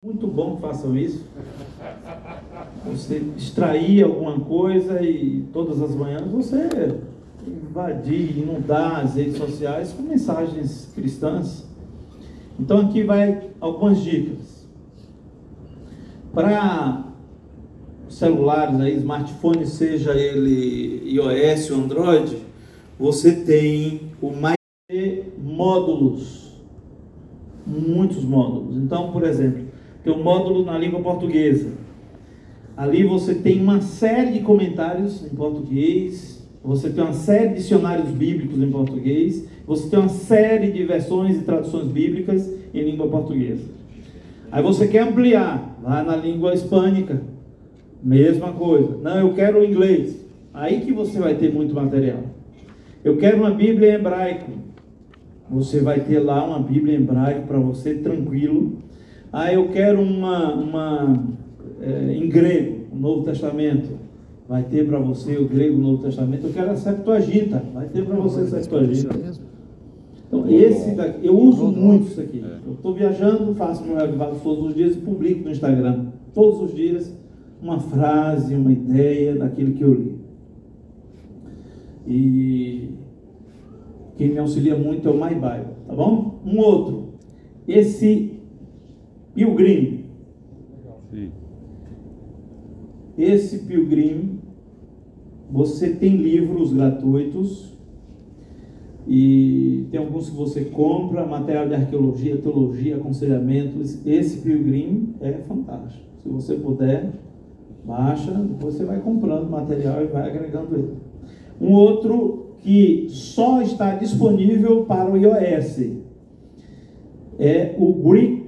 Muito bom que façam isso. Você extrair alguma coisa e todas as manhãs você invadir, inundar as redes sociais com mensagens cristãs. Então aqui vai algumas dicas. Para celulares aí, smartphone, seja ele iOS ou Android, você tem o mais módulos. Muitos módulos. Então, por exemplo, tem um módulo na língua portuguesa. Ali você tem uma série de comentários em português, você tem uma série de dicionários bíblicos em português, você tem uma série de versões e traduções bíblicas em língua portuguesa. Aí você quer ampliar, lá na língua hispânica, mesma coisa. Não, eu quero o inglês. Aí que você vai ter muito material. Eu quero uma Bíblia em hebraico. Você vai ter lá uma Bíblia em hebraico para você tranquilo. Ah, eu quero uma, uma é, em grego, o Novo Testamento. Vai ter para você o grego, o Novo Testamento. Eu quero a Septuaginta. Vai ter para você a Septuaginta. Então, esse daqui, eu uso muito isso aqui. Eu estou viajando, faço meu revivados todos os dias e publico no Instagram. Todos os dias, uma frase, uma ideia daquilo que eu li. E quem me auxilia muito é o My Bible, tá bom? Um outro. Esse Pilgrim. Sim. Esse Pilgrim, você tem livros gratuitos e tem alguns que você compra, material de arqueologia, teologia, aconselhamentos. Esse Pilgrim é fantástico. Se você puder, baixa, depois você vai comprando material e vai agregando ele. Um outro que só está disponível para o iOS é o Greek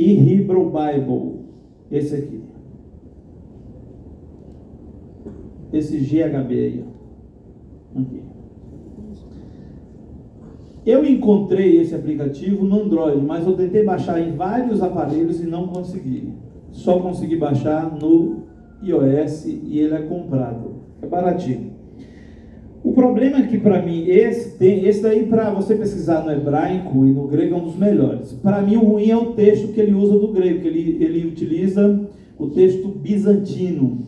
e Hebrew Bible. Esse aqui. Esse GHB aí. Aqui. Eu encontrei esse aplicativo no Android, mas eu tentei baixar em vários aparelhos e não consegui. Só consegui baixar no iOS e ele é comprado. É baratinho. O problema é que para mim esse tem esse daí para você pesquisar no hebraico e no grego é um dos melhores. Para mim o ruim é o texto que ele usa do grego, que ele, ele utiliza o texto bizantino,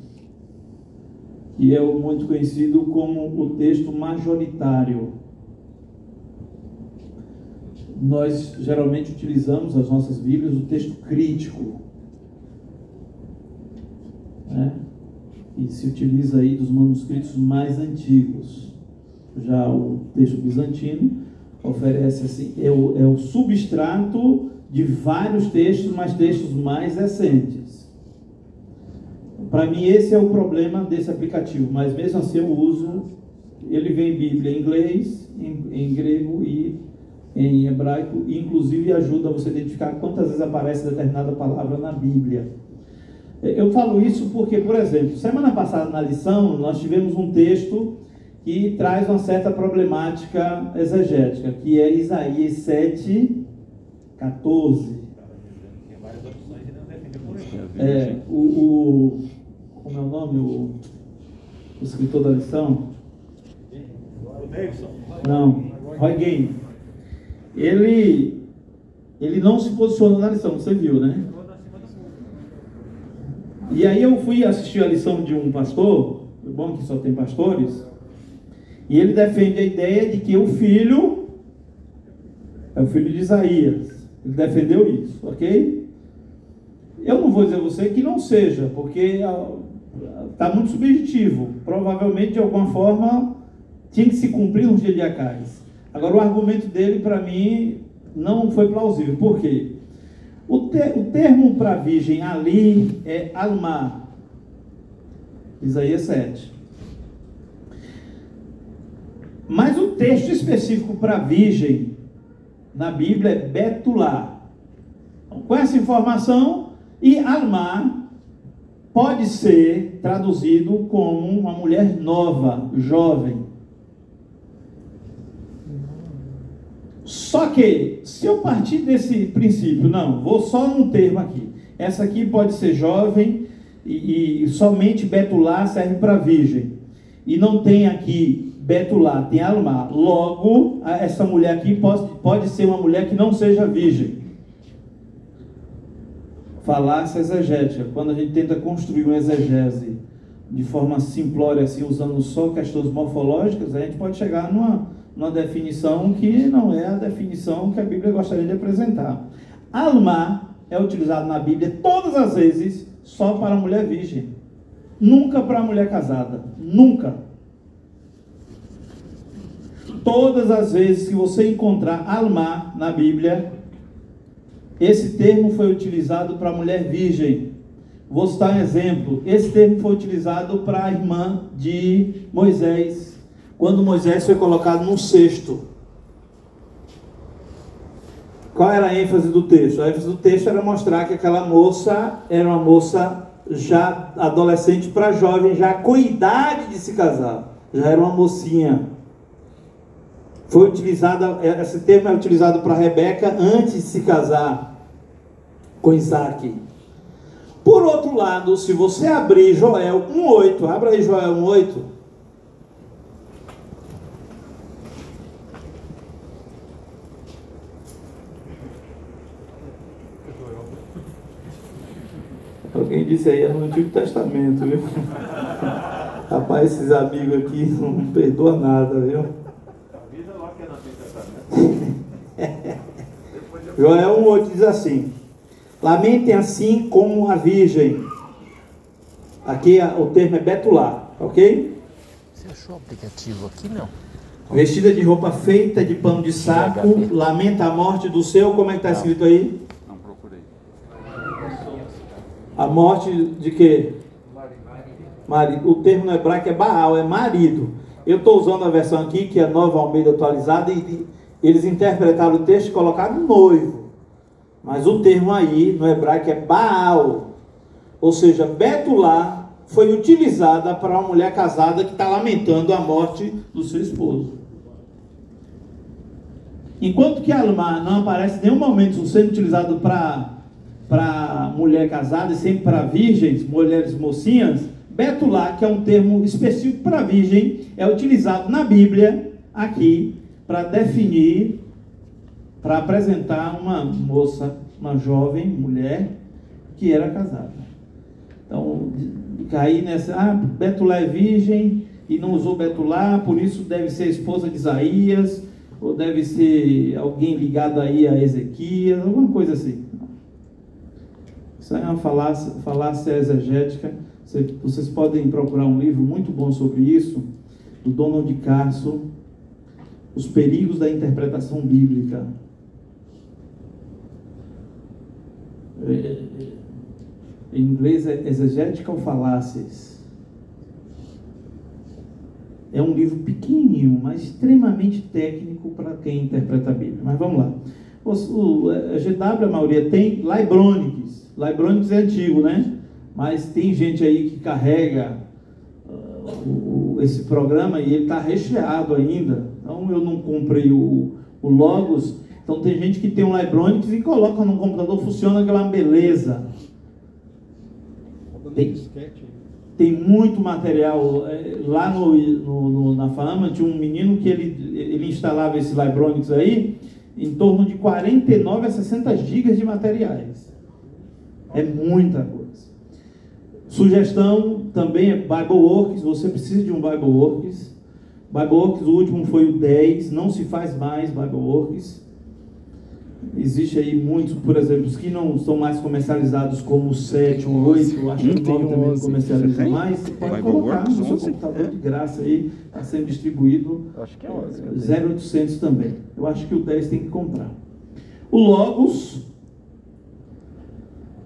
que é muito conhecido como o texto majoritário. Nós geralmente utilizamos as nossas Bíblias o texto crítico. Né? E se utiliza aí dos manuscritos mais antigos. Já o texto bizantino oferece assim, é o, é o substrato de vários textos, mas textos mais recentes. Para mim esse é o problema desse aplicativo, mas mesmo assim eu uso, ele vem Bíblia em inglês, em, em grego e em hebraico, e inclusive ajuda você a identificar quantas vezes aparece determinada palavra na Bíblia. Eu falo isso porque, por exemplo, semana passada na lição nós tivemos um texto que traz uma certa problemática exegética, que é Isaías 7, 14. É, o, o, como é o nome? O, o escritor da lição? Não, Roy Gain. Ele, ele não se posicionou na lição, você viu, né? E aí eu fui assistir a lição de um pastor, é bom que só tem pastores, e ele defende a ideia de que o filho é o filho de Isaías. Ele defendeu isso, ok? Eu não vou dizer a você que não seja, porque está muito subjetivo. Provavelmente, de alguma forma, tinha que se cumprir nos dias de Acais. Agora, o argumento dele, para mim, não foi plausível. Por quê? O, te, o termo para virgem ali é alma. Isaías 7. Mas o texto específico para virgem na Bíblia é betulá. Então, com essa informação, e alma pode ser traduzido como uma mulher nova, jovem. Só que, se eu partir desse princípio, não, vou só num termo aqui. Essa aqui pode ser jovem e, e somente betulá serve para virgem. E não tem aqui betulá, tem alma. Logo, essa mulher aqui pode, pode ser uma mulher que não seja virgem. falácia exegética. Quando a gente tenta construir uma exegese de forma simplória, assim, usando só questões morfológicas, a gente pode chegar numa, numa definição que não é a definição que a Bíblia gostaria de apresentar. Alma é utilizado na Bíblia todas as vezes só para a mulher virgem. Nunca para a mulher casada. Nunca. Todas as vezes que você encontrar alma na Bíblia, esse termo foi utilizado para a mulher virgem. Vou citar um exemplo. Esse termo foi utilizado para a irmã de Moisés, quando Moisés foi colocado num cesto. Qual era a ênfase do texto? A ênfase do texto era mostrar que aquela moça era uma moça já adolescente para jovem, já com idade de se casar. Já era uma mocinha. Foi utilizada, esse termo é utilizado para Rebeca antes de se casar com Isaac. Por outro lado, se você abrir Joel 1,8, abra aí Joel 1,8. Disse aí, é no Antigo Testamento, viu? Rapaz, esses amigos aqui não perdoa nada, viu? Joel 1,8 diz assim: Lamentem assim como a virgem. Aqui o termo é betulá, ok? Você achou o aplicativo aqui? Não. Vestida de roupa feita de pano de saco, lamenta a morte do seu, como é que está escrito aí? A morte de quê? Marido. O termo no hebraico é Baal, é marido. Eu estou usando a versão aqui, que é Nova Almeida atualizada, e eles interpretaram o texto e colocaram noivo. Mas o termo aí no hebraico é Baal. Ou seja, Betulá foi utilizada para uma mulher casada que está lamentando a morte do seu esposo. Enquanto que Alma não aparece em nenhum momento sendo utilizado para para mulher casada e sempre para virgens, mulheres mocinhas, Betulá, que é um termo específico para virgem, é utilizado na Bíblia aqui para definir, para apresentar uma moça, uma jovem mulher que era casada. Então, cair nessa, ah, Betulá é virgem e não usou Betulá, por isso deve ser esposa de Isaías, ou deve ser alguém ligado aí a Ezequias, alguma coisa assim. Isso é uma falácia, falácia exegética. Vocês podem procurar um livro muito bom sobre isso, do Donald Carson, Os Perigos da Interpretação Bíblica. É, é, em inglês é Exegetical Fallacies. É um livro pequenininho, mas extremamente técnico para quem interpreta a Bíblia. Mas vamos lá. O, o a GW, a maioria tem Libronics. Libronics é antigo, né? Mas tem gente aí que carrega uh, o, esse programa e ele está recheado ainda. Então eu não comprei o, o Logos. Então tem gente que tem um Libronics e coloca no computador, funciona aquela beleza. Tem, tem muito material. É, lá no, no, no, na Fama tinha um menino que ele, ele instalava esse Libronics aí em torno de 49 a 60 gigas de materiais. É muita coisa. Sugestão também é Bibleworks, você precisa de um Bibleworks. Bibleworks, o último foi o 10, não se faz mais Bibleworks. Existe aí muitos, por exemplo, os que não são mais comercializados como o 7, o 8, acho que o 9 também não comercializa mais, você pode colocar no seu computador de graça aí, está sendo distribuído. Acho que é 11. 0800 também. Eu acho que o 10 tem que comprar. O Logos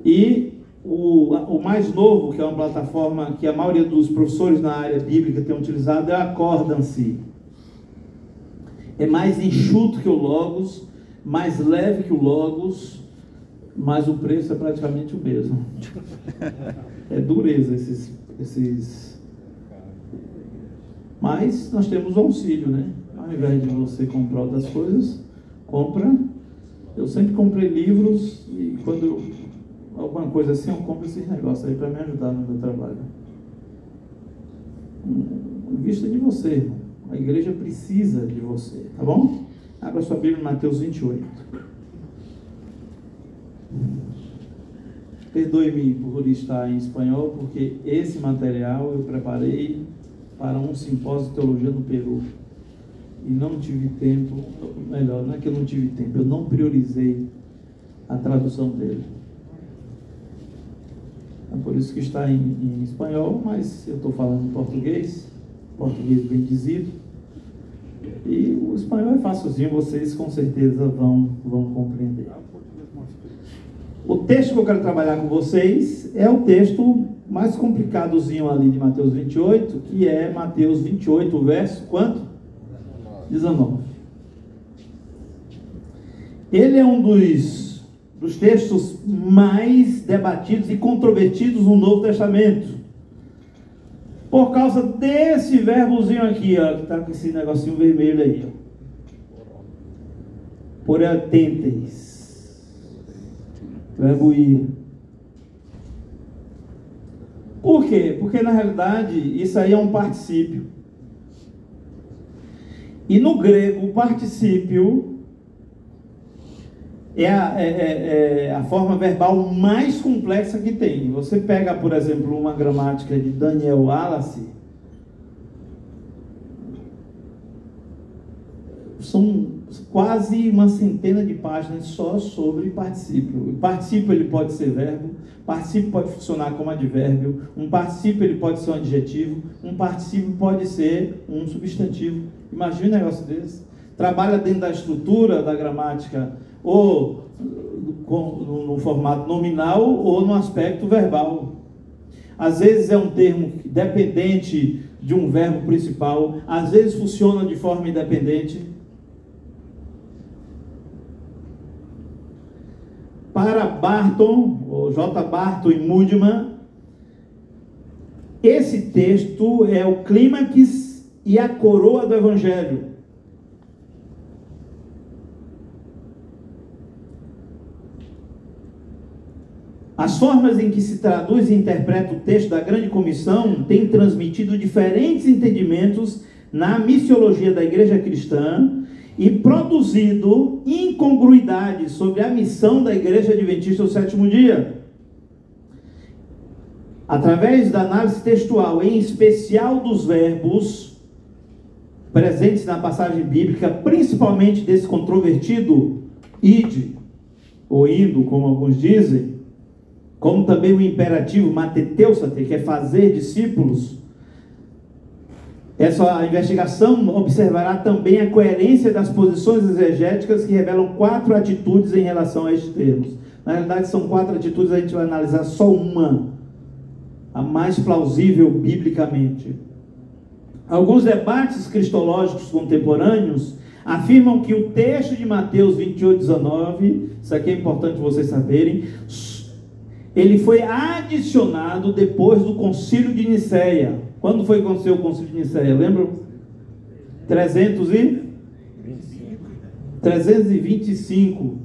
e o, o mais novo, que é uma plataforma que a maioria dos professores na área bíblica tem utilizado, é a Acordam-se. É mais enxuto que o Logos, mais leve que o Logos, mas o preço é praticamente o mesmo. É dureza esses. esses... Mas nós temos o auxílio, né? Ao invés de você comprar outras coisas, compra. Eu sempre comprei livros e quando eu alguma coisa assim, eu compro esses negócios aí para me ajudar no meu trabalho. Em vista de você, irmão. A igreja precisa de você, tá bom? Abra sua Bíblia em Mateus 28. Perdoe-me por estar em espanhol, porque esse material eu preparei para um simpósio de teologia no Peru. E não tive tempo, melhor, não é que eu não tive tempo, eu não priorizei a tradução dele. É por isso que está em, em espanhol, mas eu estou falando português, português bem dizido. E o espanhol é facilzinho, vocês com certeza vão, vão compreender. O texto que eu quero trabalhar com vocês é o texto mais complicadozinho ali de Mateus 28, que é Mateus 28, verso quanto? 19. Ele é um dos, dos textos mais debatidos e controvertidos no Novo Testamento. Por causa desse verbozinho aqui, ó, que está com esse negocinho vermelho aí. Ó. Por atentes. Verbo ir. Por quê? Porque na realidade isso aí é um particípio. E no grego, o particípio é a, é, é, é a, forma verbal mais complexa que tem. Você pega, por exemplo, uma gramática de Daniel Wallace, são quase uma centena de páginas só sobre particípio. O ele pode ser verbo, particípio pode funcionar como advérbio, um particípio ele pode ser um adjetivo, um particípio pode ser um substantivo. Imagina um negócio desse. Trabalha dentro da estrutura da gramática ou no formato nominal ou no aspecto verbal. Às vezes é um termo dependente de um verbo principal, às vezes funciona de forma independente. para Barton, ou J. Barton e Mudman, esse texto é o clímax e a coroa do Evangelho. As formas em que se traduz e interpreta o texto da Grande Comissão têm transmitido diferentes entendimentos na missiologia da igreja cristã e produzido incongruidades sobre a missão da Igreja Adventista do sétimo dia. Através da análise textual, em especial dos verbos presentes na passagem bíblica, principalmente desse controvertido ide, ou indo, como alguns dizem, como também o imperativo mateteusate, que é fazer discípulos, essa investigação observará também a coerência das posições exegéticas que revelam quatro atitudes em relação a estes termos. Na realidade, são quatro atitudes, a gente vai analisar só uma, a mais plausível biblicamente. Alguns debates cristológicos contemporâneos afirmam que o texto de Mateus 28, 19, isso aqui é importante vocês saberem, ele foi adicionado depois do concílio de Nicéia. Quando foi que aconteceu o concílio de Nicéia? Lembram? 300 e? 325.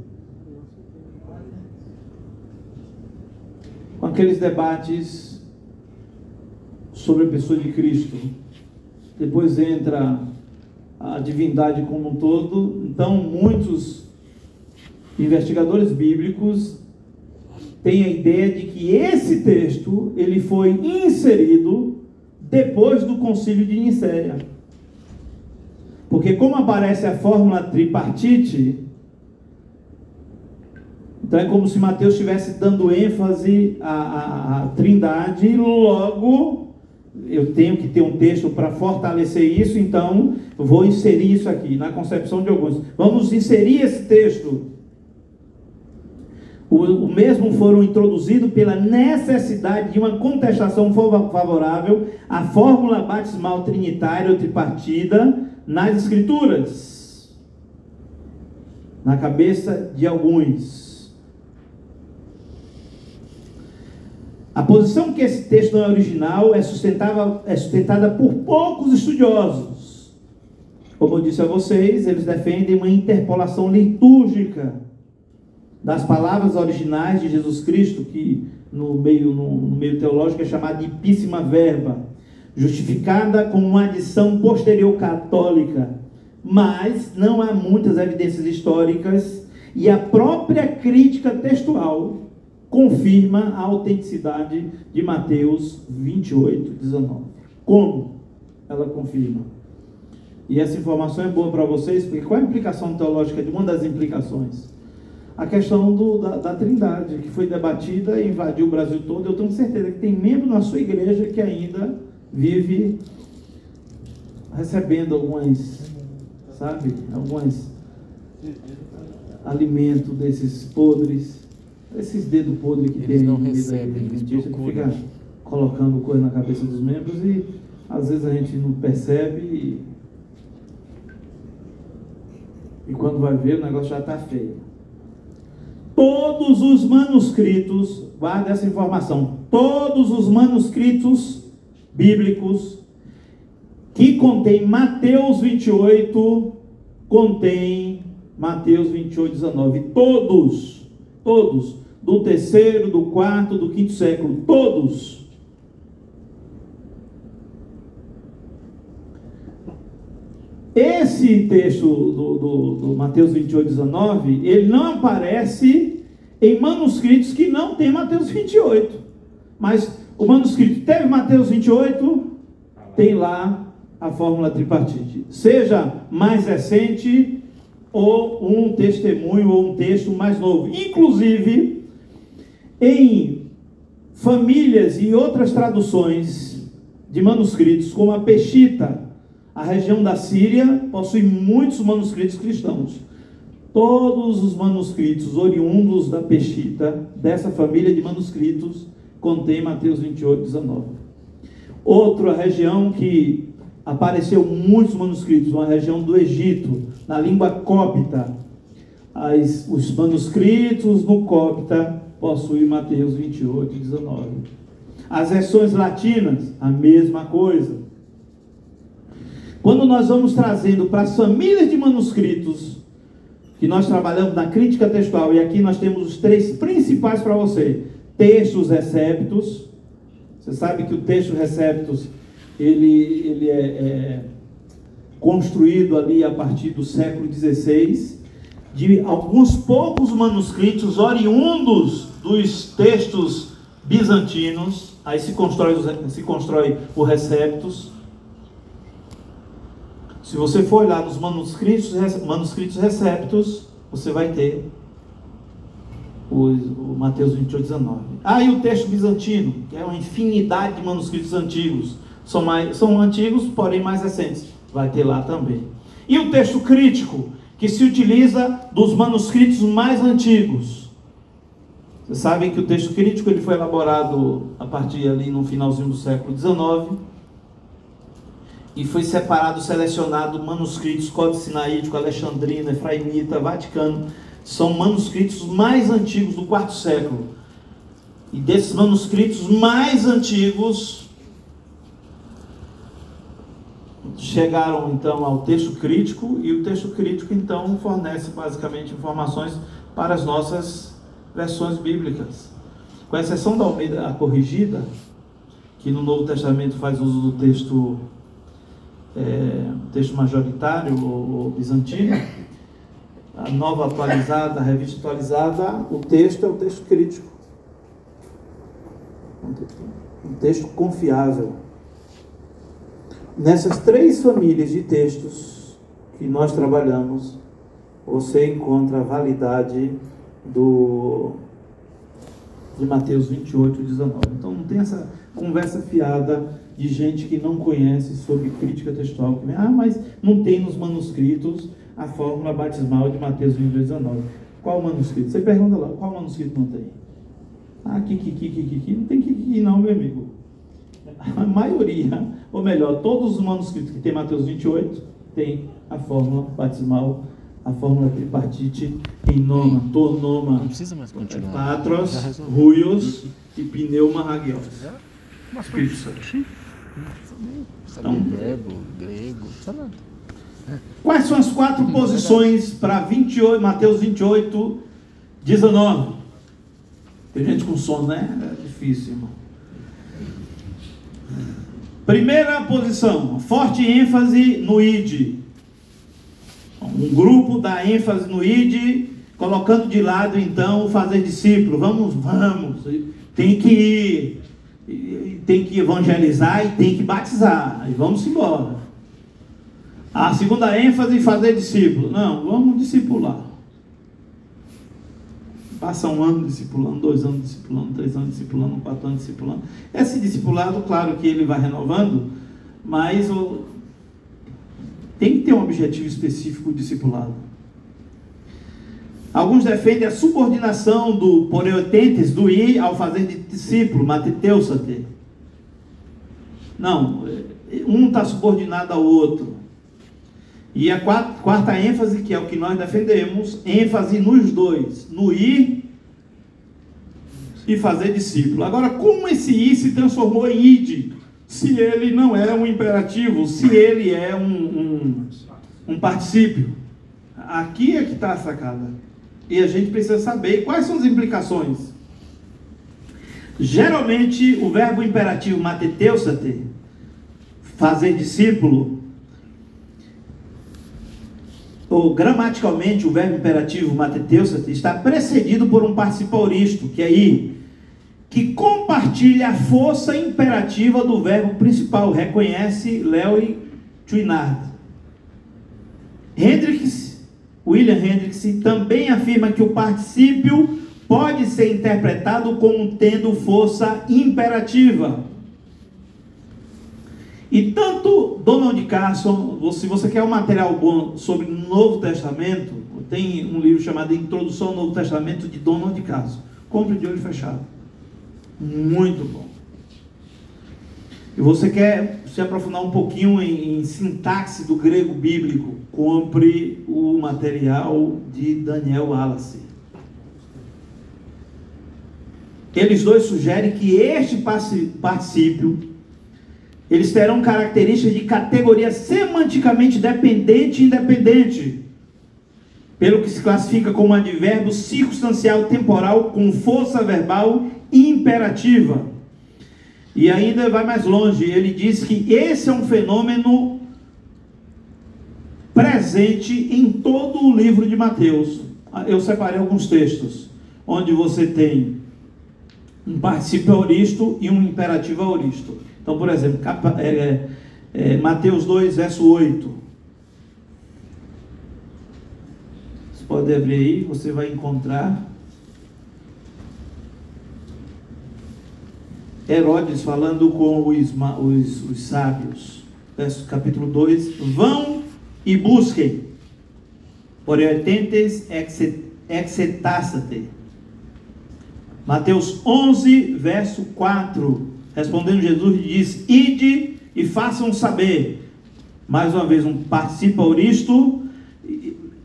Com aqueles debates sobre a pessoa de Cristo. Depois entra a divindade como um todo. Então, muitos investigadores bíblicos têm a ideia de que esse texto ele foi inserido depois do concílio de Nicéia. Porque como aparece a fórmula tripartite, então é como se Mateus estivesse dando ênfase à, à, à trindade, e logo eu tenho que ter um texto para fortalecer isso, então vou inserir isso aqui, na concepção de alguns. Vamos inserir esse texto o, mesmo foram introduzidos pela necessidade de uma contestação favorável à fórmula batismal trinitária ou tripartida nas Escrituras, na cabeça de alguns. A posição que esse texto não é original é sustentada, é sustentada por poucos estudiosos. Como eu disse a vocês, eles defendem uma interpolação litúrgica das palavras originais de Jesus Cristo, que no meio, no, no meio teológico é chamada de ipíssima verba, justificada como uma adição posterior católica, mas não há muitas evidências históricas e a própria crítica textual confirma a autenticidade de Mateus 28, 19. Como ela confirma? E essa informação é boa para vocês, porque qual é a implicação teológica de uma das implicações? A questão do, da, da, Trindade, que foi debatida e invadiu o Brasil todo. Eu tenho certeza que tem membro na sua igreja que ainda vive recebendo algumas, sabe, algumas alimentos desses podres esses dedos podres que eles tem não recebem, eles fica colocando coisa na cabeça dos membros e às vezes a gente não percebe e, e quando vai ver o negócio já está feio. Todos os manuscritos, guarda essa informação, todos os manuscritos bíblicos que contém Mateus 28, contém Mateus 28, 19. Todos, todos do terceiro, do quarto, do quinto século, todos. Esse texto do, do, do, Mateus 28, 19, ele não aparece em manuscritos que não tem Mateus 28. Mas o manuscrito teve Mateus 28, tem lá a fórmula tripartite. Seja mais recente ou um testemunho ou um texto mais novo. Inclusive, em famílias e outras traduções de manuscritos, como a Peshita, a região da Síria possui muitos manuscritos cristãos. Todos os manuscritos oriundos da Peshita, dessa família de manuscritos, contém Mateus 28, 19. Outra região que apareceu muitos manuscritos, uma região do Egito, na língua cópita. As, os manuscritos no cópita possui Mateus 28, 19. As versões latinas, a mesma coisa. Quando nós vamos trazendo para as famílias de manuscritos, que nós trabalhamos na crítica textual, e aqui nós temos os três principais para você: textos receptos. Você sabe que o texto receptos ele, ele é, é construído ali a partir do século XVI, de alguns poucos manuscritos oriundos dos textos bizantinos, aí se constrói, se constrói o Receptus. Se você for olhar nos manuscritos, manuscritos Receptus, você vai ter o, o Mateus 28, 19. Ah, e o texto bizantino, que é uma infinidade de manuscritos antigos. São, mais, são antigos, porém mais recentes. Vai ter lá também. E o texto crítico, que se utiliza dos manuscritos mais antigos. Vocês sabem que o texto crítico ele foi elaborado a partir ali no finalzinho do século XIX e foi separado, selecionado manuscritos, Código Sinaítico, Alexandrino, Efraimita, Vaticano, são manuscritos mais antigos do quarto século. E desses manuscritos mais antigos chegaram então ao texto crítico e o texto crítico então fornece basicamente informações para as nossas versões bíblicas. Com exceção da Almeida a corrigida, que no Novo Testamento faz uso do texto, é, texto majoritário ou, ou bizantino, a nova atualizada, a revista atualizada, o texto é o texto crítico. Um texto confiável. Nessas três famílias de textos que nós trabalhamos, você encontra a validade do, de Mateus 28, 19. Então não tem essa conversa fiada de gente que não conhece sobre crítica textual. Que, ah, mas não tem nos manuscritos a fórmula batismal de Mateus 28, 19. Qual manuscrito? Você pergunta lá, qual manuscrito não tem? Ah, que, que, que, que, que, não tem que, que não, meu amigo. A maioria, ou melhor, todos os manuscritos que tem Mateus 28 tem a fórmula batismal a fórmula tripartite em noma, tonoma, não precisa mais continuar. patros, ruios e pneuma hagios. Espírito Santo. Então, grego, grego, nada. Quais são as quatro posições para 28, Mateus 28, 19? Tem gente com sono, né? É difícil, irmão. Primeira posição, forte ênfase no id. Um grupo dá ênfase no id, colocando de lado então o fazer discípulo. Vamos, vamos, tem que ir, tem que evangelizar e tem que batizar. E vamos embora. A segunda ênfase fazer discípulo. Não, vamos discipular. Passa um ano discipulando, dois anos discipulando, três anos discipulando, quatro anos discipulando. Esse discipulado, claro que ele vai renovando, mas o, tem que ter um objetivo específico discipulado. Alguns defendem a subordinação do poreotentes, do ir ao fazer de discípulo, mateteusate. Não, um está subordinado ao outro. E a quarta, quarta ênfase, que é o que nós defendemos, ênfase nos dois, no ir e fazer discípulo. Agora, como esse ir se transformou em id? Se ele não é um imperativo, se ele é um, um, um particípio. Aqui é que está a sacada. E a gente precisa saber quais são as implicações. Geralmente, o verbo imperativo mateteusate, fazer discípulo, ou gramaticalmente o verbo imperativo mateteusate está precedido por um participo auristo, que é ir, que compartilha a força imperativa do verbo principal, reconhece Léo Twinard. Hendricks, William Hendricks, também afirma que o particípio pode ser interpretado como tendo força imperativa. E tanto Donald Carson, se você quer um material bom sobre o Novo Testamento, tem um livro chamado Introdução ao Novo Testamento de Donald Carson. Compre de olho fechado. Muito bom. E você quer se aprofundar um pouquinho em, em sintaxe do grego bíblico, compre o material de Daniel Wallace. Eles dois sugerem que este particípio eles terão características de categoria semanticamente dependente e independente, pelo que se classifica como advérbio circunstancial temporal com força verbal imperativa. E ainda vai mais longe, ele diz que esse é um fenômeno presente em todo o livro de Mateus. Eu separei alguns textos, onde você tem um participio auristo e um imperativo auristo. Então, por exemplo, é, é, é, Mateus 2, verso 8. Você pode abrir aí, você vai encontrar. Herodes falando com os, os, os sábios. Verso, capítulo 2. Vão e busquem. Oriententes exetássate. Mateus 11, verso 4. Respondendo Jesus, diz: Ide e façam saber. Mais uma vez, um participa auristo.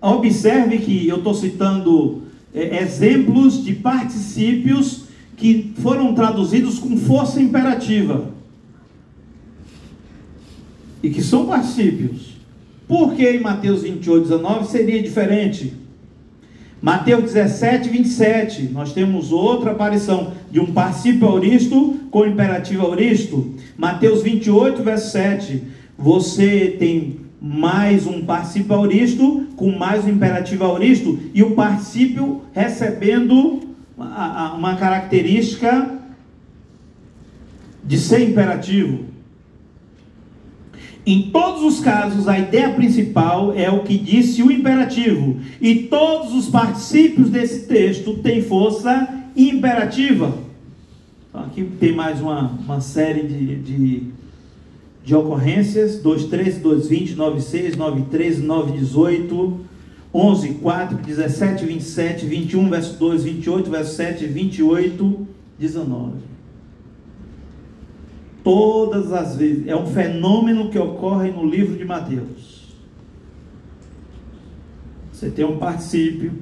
Observe que eu estou citando é, exemplos de particípios que foram traduzidos com força imperativa. E que são particípios. Por que em Mateus 28, 19 seria diferente? Mateus 17, 27, nós temos outra aparição de um participio auristo com imperativo auristo. Mateus 28, verso 7, você tem mais um participio auristo com mais um imperativo auristo e o participio recebendo uma característica de ser imperativo. Em todos os casos, a ideia principal é o que disse o imperativo, e todos os particípios desse texto têm força imperativa. Então, aqui tem mais uma, uma série de, de, de ocorrências: 2,13, 2,20, 9,6, 9,13, 9,18, 11, 4, 17, 27, 21, verso 2, 28, verso 7, 28, 19 todas as vezes. É um fenômeno que ocorre no livro de Mateus. Você tem um particípio,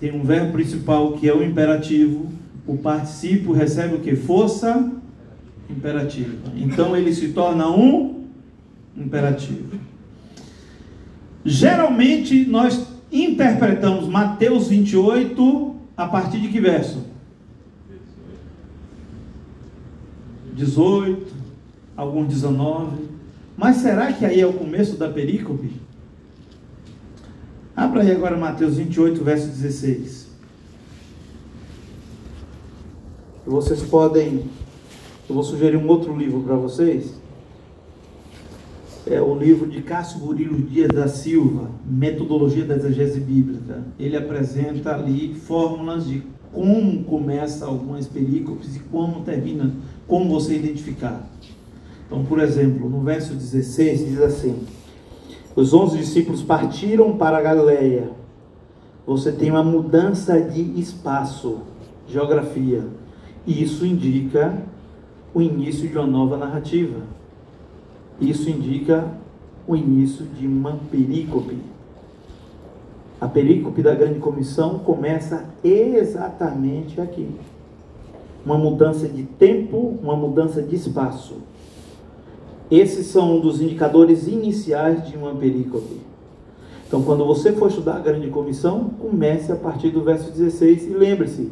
tem um verbo principal que é o imperativo. O particípio recebe o que? Força imperativa. Então ele se torna um imperativo. Geralmente nós interpretamos Mateus 28 a partir de que verso? 18, alguns 19. Mas será que aí é o começo da perícope? Abra aí agora Mateus 28, verso 16. Vocês podem. Eu vou sugerir um outro livro para vocês. É o livro de Cássio Murilo Dias da Silva, Metodologia da Exegese Bíblica. Ele apresenta ali fórmulas de como começa algumas perícopes e como termina, como você identificar. Então, por exemplo, no verso 16 diz assim: Os onze discípulos partiram para a Galileia. Você tem uma mudança de espaço, geografia. E isso indica o início de uma nova narrativa. Isso indica o início de uma perícope. A perícope da grande comissão começa exatamente aqui. Uma mudança de tempo, uma mudança de espaço. Esses são um dos indicadores iniciais de uma perícope. Então, quando você for estudar a grande comissão, comece a partir do verso 16 e lembre-se: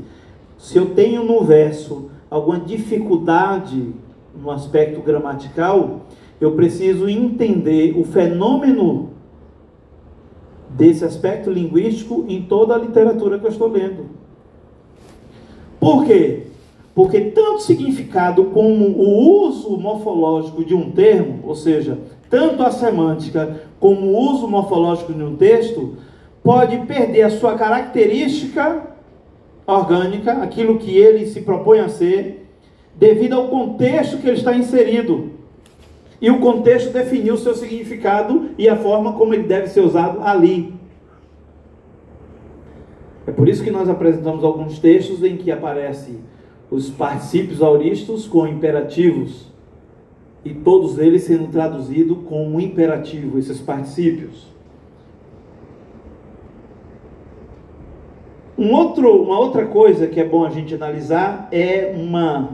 se eu tenho no verso alguma dificuldade no aspecto gramatical, eu preciso entender o fenômeno desse aspecto linguístico em toda a literatura que eu estou lendo. Por quê? Porque tanto significado como o uso morfológico de um termo, ou seja, tanto a semântica como o uso morfológico de um texto, pode perder a sua característica orgânica, aquilo que ele se propõe a ser, devido ao contexto que ele está inserido. E o contexto definiu o seu significado e a forma como ele deve ser usado ali. É por isso que nós apresentamos alguns textos em que aparecem os particípios auristos com imperativos e todos eles sendo traduzidos como imperativo, esses particípios. Um outro, uma outra coisa que é bom a gente analisar é uma,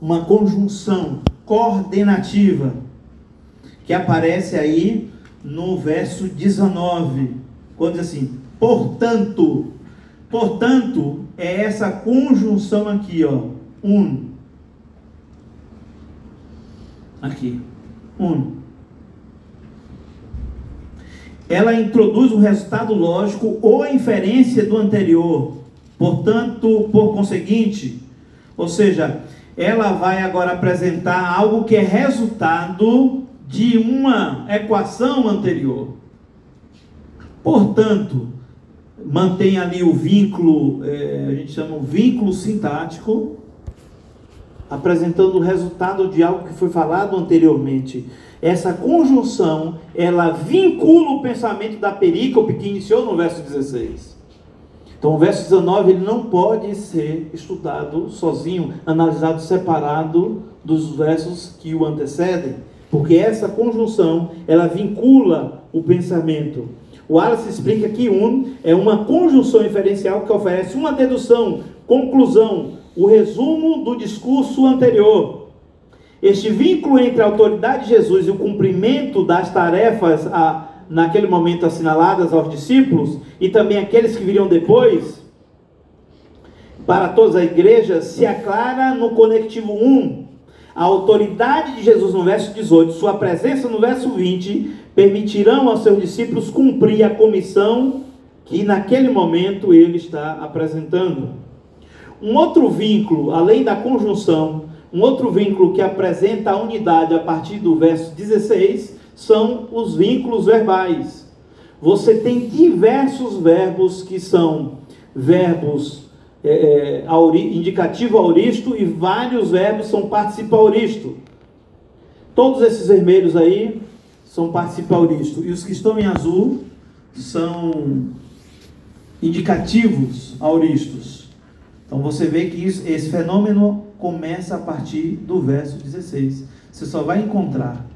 uma conjunção coordenativa, que aparece aí no verso 19, quando diz assim: portanto, portanto, é essa conjunção aqui, ó, un. Aqui, un. Ela introduz o resultado lógico ou inferência do anterior. Portanto, por conseguinte, ou seja, ela vai agora apresentar algo que é resultado de uma equação anterior. Portanto, mantém ali o vínculo, é, a gente chama o vínculo sintático, apresentando o resultado de algo que foi falado anteriormente. Essa conjunção, ela vincula o pensamento da perícope que iniciou no verso 16. Então, o verso 19 ele não pode ser estudado sozinho, analisado separado dos versos que o antecedem, porque essa conjunção ela vincula o pensamento. O Alice explica que um é uma conjunção inferencial que oferece uma dedução, conclusão, o resumo do discurso anterior. Este vínculo entre a autoridade de Jesus e o cumprimento das tarefas a naquele momento assinaladas aos discípulos e também aqueles que viriam depois, para todas as igrejas, se aclara no conectivo 1. A autoridade de Jesus no verso 18, sua presença no verso 20, permitirão aos seus discípulos cumprir a comissão que naquele momento ele está apresentando. Um outro vínculo, além da conjunção, um outro vínculo que apresenta a unidade a partir do verso 16, são os vínculos verbais. Você tem diversos verbos que são verbos é, é indicativo auristo e vários verbos são participa auristo. Todos esses vermelhos aí são participa auristo. E os que estão em azul são indicativos auristos. Então você vê que isso, esse fenômeno começa a partir do verso 16. Você só vai encontrar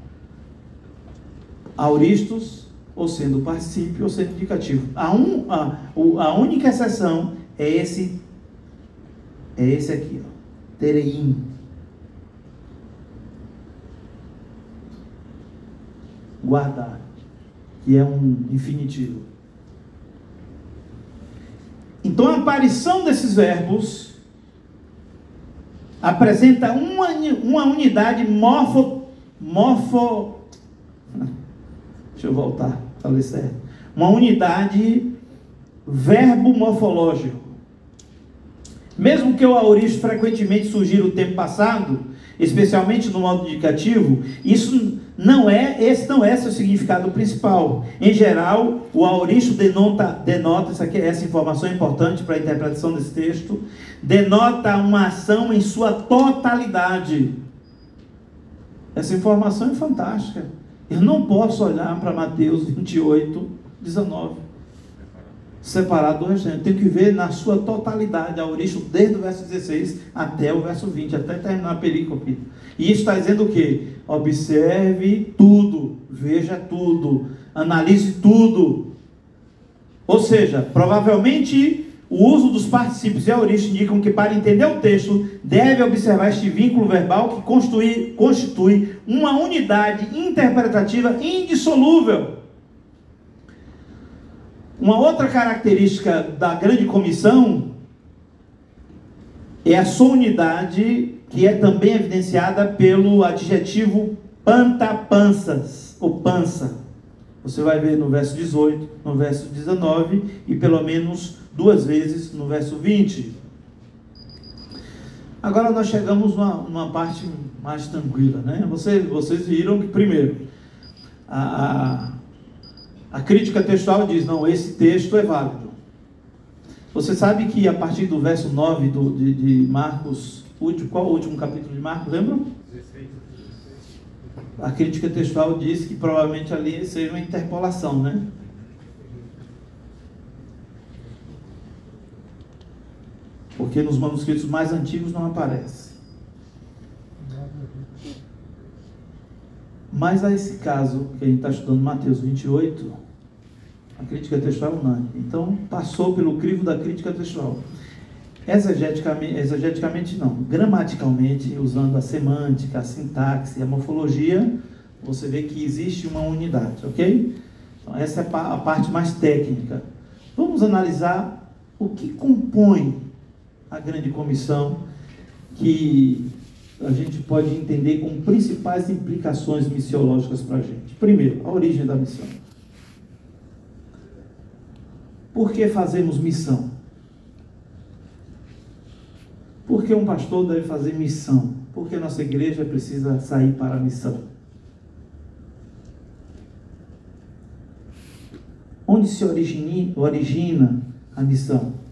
auristos, ou sendo particípio, ou sendo indicativo. A, un, a, a única exceção é esse, é esse aqui, ó, tereim. Guardar, que é um infinitivo. Então a aparição desses verbos apresenta uma, uma unidade morfo, morfo Deixa eu voltar, falei certo. uma unidade verbo-morfológico. Mesmo que o aoristo frequentemente surgir no tempo passado, especialmente no modo indicativo, isso não é, esse não é seu significado principal. Em geral, o aoristo denota, denota essa, essa informação é importante para a interpretação desse texto, denota uma ação em sua totalidade. Essa informação é fantástica. Eu não posso olhar para Mateus 28, 19 separado do restante. Tem que ver na sua totalidade, a origem, desde o verso 16 até o verso 20, até terminar a perícope. E isso está dizendo o quê? Observe tudo, veja tudo, analise tudo. Ou seja, provavelmente o uso dos particípios e a origem indicam que para entender o texto deve observar este vínculo verbal que constitui, constitui uma unidade interpretativa indissolúvel uma outra característica da grande comissão é a sua unidade, que é também evidenciada pelo adjetivo pantapansas, ou pança. Você vai ver no verso 18, no verso 19 e pelo menos duas vezes no verso 20. Agora nós chegamos numa, numa parte mais tranquila, né? Vocês, vocês viram que, primeiro, a, a a crítica textual diz: não, esse texto é válido. Você sabe que a partir do verso 9 do, de, de Marcos, qual o último capítulo de Marcos, lembram? A crítica textual diz que provavelmente ali seja uma interpolação, né? Porque nos manuscritos mais antigos não aparece. Mas a esse caso, que a gente está estudando Mateus 28, a crítica textual é unânime. Então, passou pelo crivo da crítica textual. Exegeticamente, não. Gramaticalmente, usando a semântica, a sintaxe, a morfologia, você vê que existe uma unidade, ok? Então, essa é a parte mais técnica. Vamos analisar o que compõe a grande comissão que a gente pode entender como principais implicações missiológicas para a gente. Primeiro, a origem da missão. Por que fazemos missão? Por que um pastor deve fazer missão? Porque nossa igreja precisa sair para a missão. Onde se origina a missão?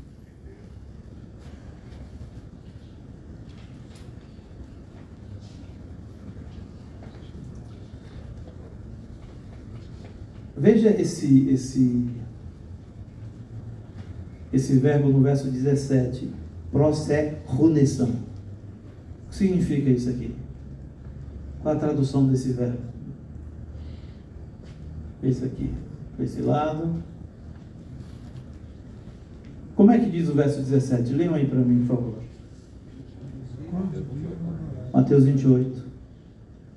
Veja esse, esse esse verbo no verso 17, proseruneção. O que significa isso aqui? Qual a tradução desse verbo? Esse aqui, esse lado. Como é que diz o verso 17? Leiam aí para mim, por favor. Mateus 28.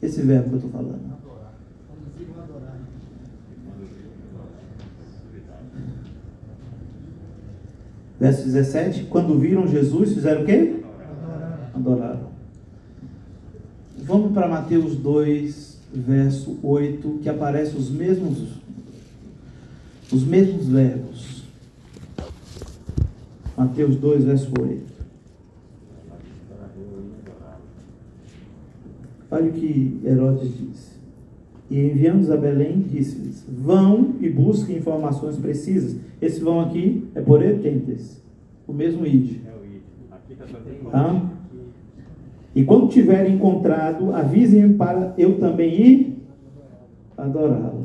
Esse verbo que eu estou falando. Verso 17: Quando viram Jesus, fizeram o quê? Adoraram. Adoraram. Vamos para Mateus 2, verso 8, que aparece os mesmos os mesmos verbos. Mateus 2, verso 8. Olha o que Herodes disse. E enviando a Belém, disse-lhes: Vão e busquem informações precisas. Esse vão aqui é por etentes, o mesmo id. É o id. Aqui está tá? E quando tiverem encontrado, avisem-me para eu também ir adorá-lo.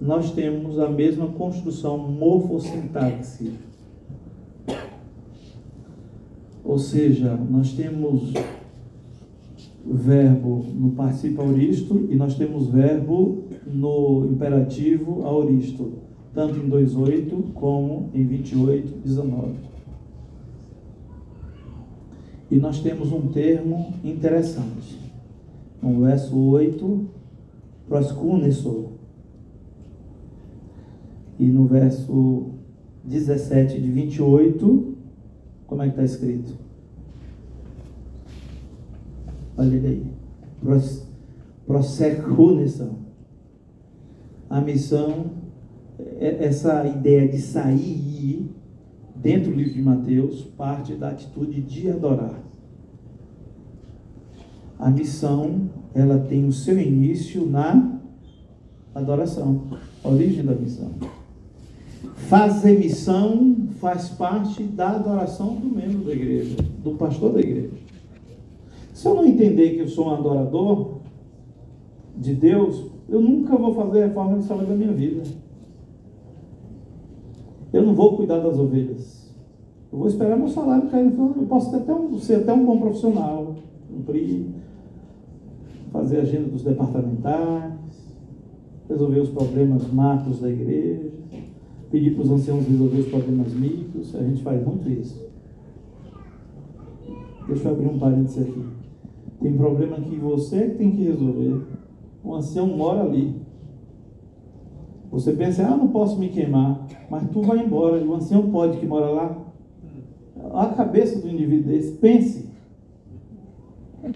Nós temos a mesma construção morfossintaxe. Ou seja, nós temos verbo no participo auristo e nós temos verbo no imperativo auristo, tanto em 2.8 como em 28, 19. E nós temos um termo interessante. No verso 8, proscuneso. E no verso 17 de 28, como é que está escrito? Olha ele aí. Prosecunição. A missão é, essa ideia de sair e ir, dentro do livro de Mateus, parte da atitude de adorar. A missão, ela tem o seu início na adoração, origem da missão. Fazer missão faz parte da adoração do membro da igreja, do pastor da igreja. Se eu não entender que eu sou um adorador de Deus, eu nunca vou fazer reforma de saúde da minha vida. Eu não vou cuidar das ovelhas. Eu vou esperar meu salário cair. Eu posso até um, ser até um bom profissional, cumprir, fazer a agenda dos departamentais, resolver os problemas macros da igreja, pedir para os anciãos resolver os problemas micros. A gente faz muito isso. Deixa eu abrir um parênteses aqui. Tem problema que você tem que resolver. O ancião mora ali. Você pensa, ah, não posso me queimar, mas tu vai embora, o ancião pode que mora lá. A cabeça do indivíduo desse, pense.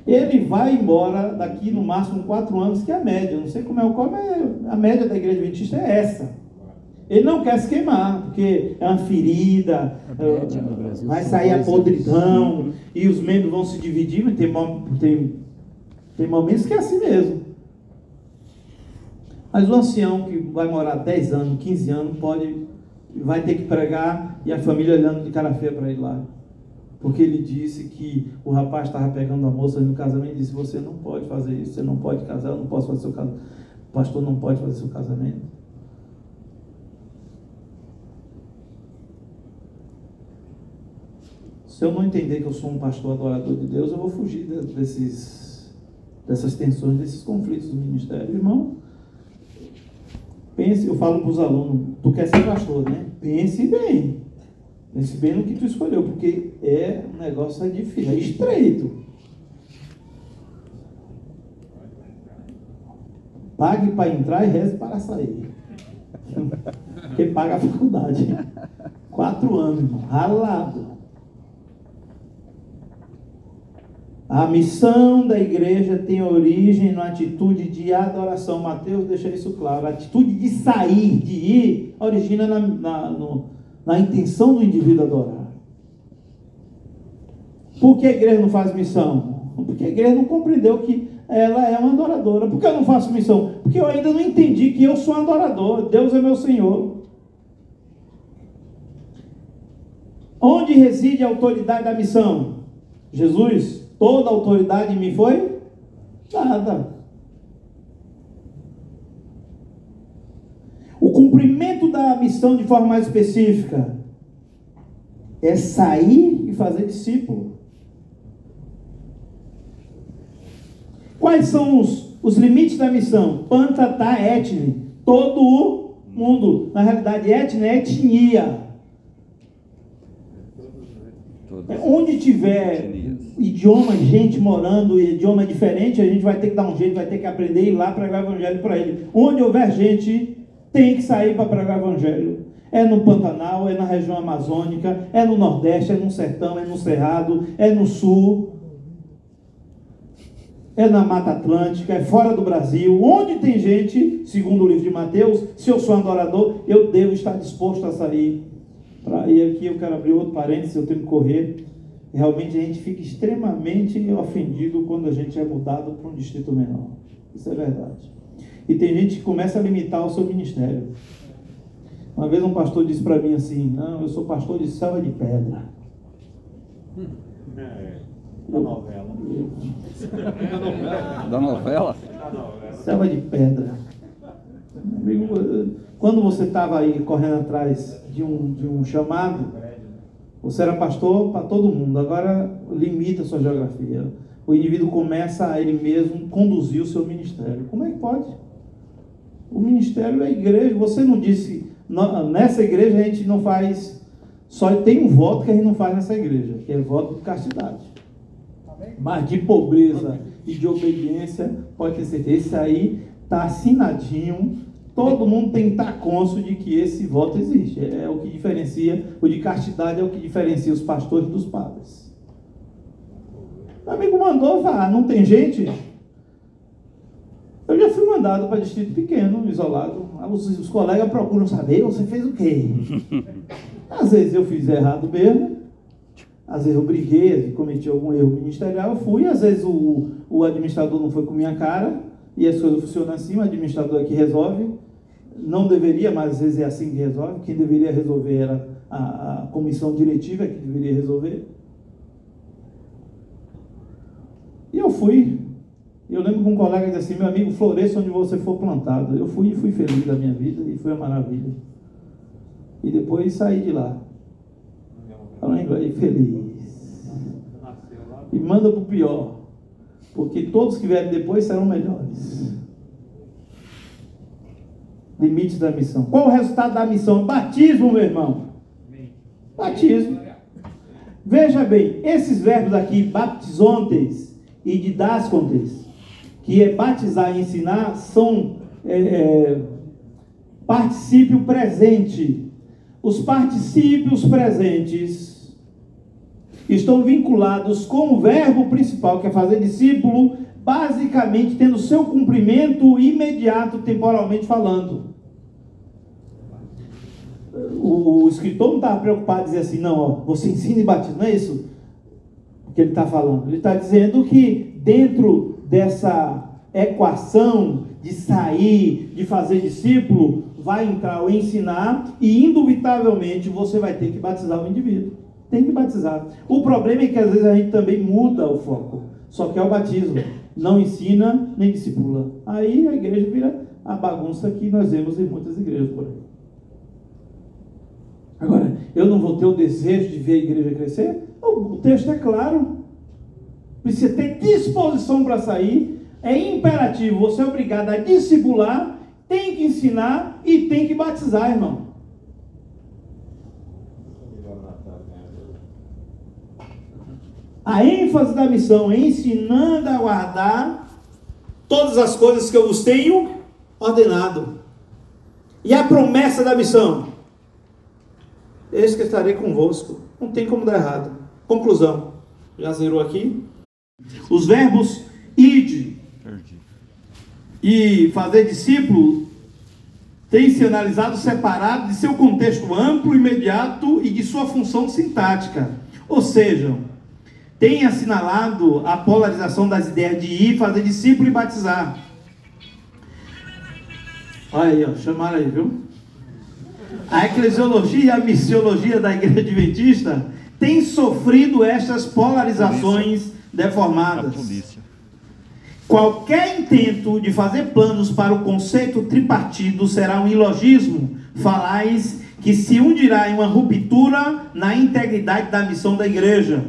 Ele vai embora daqui no máximo quatro anos, que é a média. Não sei como é o qual, mas a média da igreja adventista é essa. Ele não quer se queimar, porque é uma ferida, vai sair a podridão, e os membros vão se dividir, mas tem, tem, tem momentos que é assim mesmo. Mas o ancião que vai morar 10 anos, 15 anos, pode, vai ter que pregar e a família olhando de cara feia para ele lá. Porque ele disse que o rapaz estava pegando a moça no casamento e disse: Você não pode fazer isso, você não pode casar, eu não posso fazer seu casamento. O pastor não pode fazer seu casamento. Se eu não entender que eu sou um pastor adorador de Deus, eu vou fugir desses, dessas tensões, desses conflitos do ministério. Irmão, Pense, eu falo para os alunos, tu quer ser pastor, né? Pense bem. Pense bem no que tu escolheu, porque é um negócio é difícil, é estreito. Pague para entrar e reze para sair. Porque paga a faculdade. Quatro anos, irmão, ralado. A missão da igreja tem origem na atitude de adoração. Mateus deixa isso claro. A atitude de sair, de ir, origina na, na, no, na intenção do indivíduo adorar. Por que a igreja não faz missão? Porque a igreja não compreendeu que ela é uma adoradora. Por que eu não faço missão? Porque eu ainda não entendi que eu sou adorador. Deus é meu Senhor. Onde reside a autoridade da missão? Jesus toda autoridade me foi dada. O cumprimento da missão de forma mais específica é sair e fazer discípulo. Quais são os, os limites da missão? Pantatá etne, todo o mundo. Na realidade, etne é etnia. É, onde tiver idioma, gente morando, idioma diferente, a gente vai ter que dar um jeito, vai ter que aprender e ir lá pregar o evangelho para ele. Onde houver gente, tem que sair para pregar o evangelho. É no Pantanal, é na região amazônica, é no Nordeste, é no Sertão, é no Cerrado, é no Sul, é na Mata Atlântica, é fora do Brasil. Onde tem gente, segundo o livro de Mateus, se eu sou adorador, eu devo estar disposto a sair. Pra, e aqui eu quero abrir outro parênteses, eu tenho que correr realmente a gente fica extremamente ofendido quando a gente é mudado para um distrito menor. Isso é verdade. E tem gente que começa a limitar o seu ministério. Uma vez um pastor disse para mim assim: Não, eu sou pastor de selva de pedra. É, da novela. da novela? Selva de pedra. Quando você estava aí correndo atrás de um, de um chamado, você era pastor para todo mundo, agora limita a sua geografia. O indivíduo começa a ele mesmo conduzir o seu ministério. Como é que pode? O ministério é a igreja. Você não disse, nessa igreja a gente não faz, só tem um voto que a gente não faz nessa igreja, que é voto de castidade. Mas de pobreza e de obediência, pode ter certeza, esse aí está assinadinho Todo mundo tem que estar cônscio de que esse voto existe. É o que diferencia, o de castidade é o que diferencia os pastores dos padres. O amigo mandou, vá, não tem gente? Eu já fui mandado para distrito pequeno, isolado. Os, os colegas procuram saber, você fez o quê? Às vezes eu fiz errado mesmo, às vezes eu briguei, cometi algum erro ministerial, eu fui, às vezes o, o administrador não foi com minha cara, e as coisas funcionam assim, o administrador é que resolve, não deveria, mas às vezes é assim que resolve, quem deveria resolver era a, a comissão diretiva que deveria resolver. E eu fui. Eu lembro que um colega disse assim, meu amigo, floresça onde você for plantado. Eu fui e fui feliz da minha vida e foi uma maravilha. E depois saí de lá. Falando aí, feliz. E manda para o pior. Porque todos que vierem depois serão melhores. Limites da missão. Qual o resultado da missão? Batismo, meu irmão. Batismo. Veja bem, esses verbos aqui, baptizontes e didascontes, que é batizar e ensinar, são é, é, particípio presente. Os particípios presentes estão vinculados com o verbo principal, que é fazer discípulo, basicamente tendo seu cumprimento imediato, temporalmente falando. O, o escritor não estava preocupado em dizer assim, não, ó, você ensina e batiza, não é isso que ele está falando. Ele está dizendo que dentro dessa equação de sair, de fazer discípulo, vai entrar o ensinar e, indubitavelmente, você vai ter que batizar o indivíduo. Tem que batizar. O problema é que às vezes a gente também muda o foco. Só que é o batismo. Não ensina nem discipula. Aí a igreja vira a bagunça que nós vemos em muitas igrejas por aí. Agora, eu não vou ter o desejo de ver a igreja crescer? O texto é claro. Precisa ter disposição para sair. É imperativo. Você é obrigado a discipular, tem que ensinar e tem que batizar, irmão. A ênfase da missão é ensinando a guardar todas as coisas que eu vos tenho ordenado. E a promessa da missão? Eis que estarei convosco. Não tem como dar errado. Conclusão. Já zerou aqui? Os verbos id e fazer discípulo têm se analisado separado de seu contexto amplo, imediato e de sua função sintática. Ou seja, tem assinalado a polarização das ideias de ir, fazer discípulo e batizar. Olha aí, ó, chamaram aí, viu? A eclesiologia e a missiologia da igreja adventista tem sofrido estas polarizações polícia. deformadas. Qualquer intento de fazer planos para o conceito tripartido será um ilogismo. Falais que se unirá em uma ruptura na integridade da missão da igreja.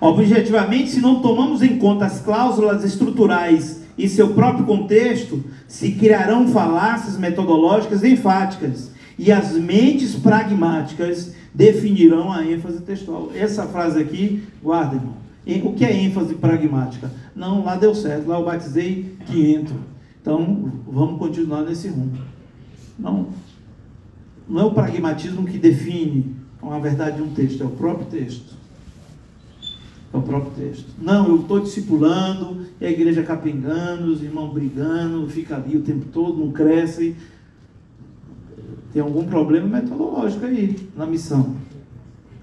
Objetivamente, se não tomamos em conta as cláusulas estruturais e seu próprio contexto, se criarão falácias metodológicas enfáticas e as mentes pragmáticas definirão a ênfase textual. Essa frase aqui, guarda, irmão. O que é ênfase pragmática? Não, lá deu certo, lá eu batizei 500. Então, vamos continuar nesse rumo. Não, não é o pragmatismo que define a verdade de um texto, é o próprio texto. É o próprio texto. Não, eu estou discipulando, e a igreja capengando, os irmãos brigando, fica ali o tempo todo, não cresce. Tem algum problema metodológico aí na missão.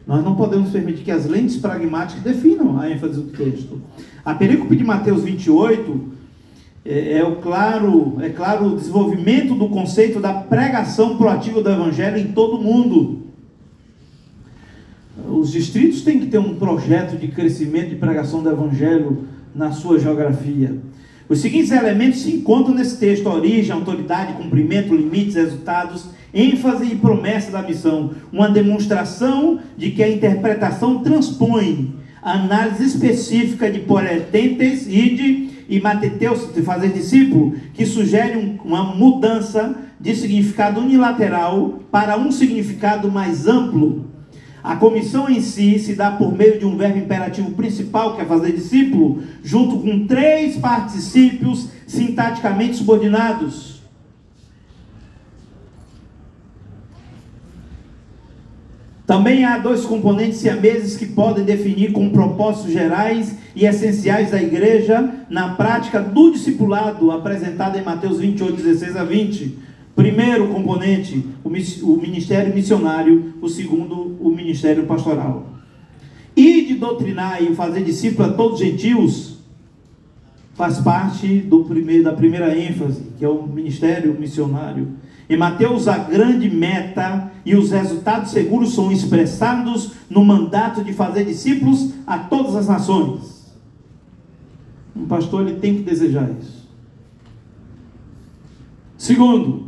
Nós não podemos permitir que as lentes pragmáticas definam a ênfase do texto. A perícope de Mateus 28 é, é, o claro, é claro o desenvolvimento do conceito da pregação proativa do evangelho em todo o mundo. Os distritos têm que ter um projeto de crescimento de pregação do evangelho na sua geografia. Os seguintes elementos se encontram nesse texto: origem, autoridade, cumprimento, limites, resultados, ênfase e promessa da missão. Uma demonstração de que a interpretação transpõe a análise específica de poretentes, ide e mateteus, de fazer discípulo, que sugere um, uma mudança de significado unilateral para um significado mais amplo a comissão em si se dá por meio de um verbo imperativo principal, que é fazer discípulo, junto com três particípios sintaticamente Também há dois componentes siameses que podem definir como propósitos gerais e essenciais da igreja na prática do discipulado apresentado em Mateus 28, 16 a 20. Primeiro componente, o ministério missionário, o segundo, o ministério pastoral. E de doutrinar e fazer discípulo a todos os gentios faz parte do primeiro, da primeira ênfase, que é o ministério missionário. Em Mateus, a grande meta e os resultados seguros são expressados no mandato de fazer discípulos a todas as nações. Um pastor ele tem que desejar isso. Segundo,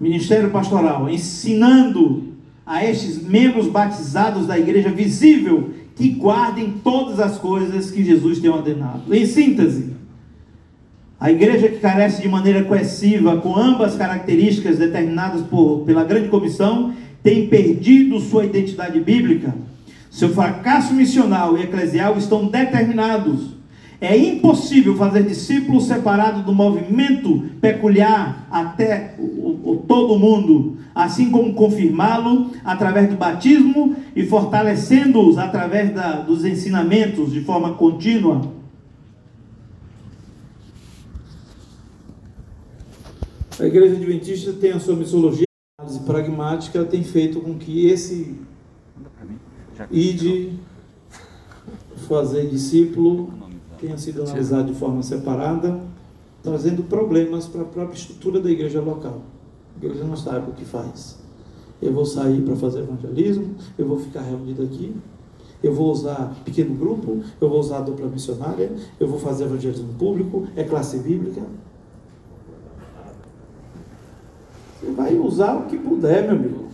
ministério pastoral, ensinando a estes membros batizados da igreja visível que guardem todas as coisas que Jesus tem ordenado. Em síntese, a igreja que carece de maneira coerciva com ambas características determinadas por, pela grande comissão tem perdido sua identidade bíblica. Seu fracasso missional e eclesial estão determinados. É impossível fazer discípulos separados do movimento peculiar até o, o todo mundo, assim como confirmá-lo através do batismo e fortalecendo-os através da, dos ensinamentos de forma contínua. A Igreja Adventista tem a sua missologia análise pragmática, tem feito com que esse ide fazer discípulo tenha sido analisado de forma separada, trazendo problemas para a própria estrutura da igreja local. A igreja não sabe o que faz. Eu vou sair para fazer evangelismo, eu vou ficar reunido aqui, eu vou usar pequeno grupo, eu vou usar dupla missionária, eu vou fazer evangelismo público, é classe bíblica. Você vai usar o que puder, meu amigo.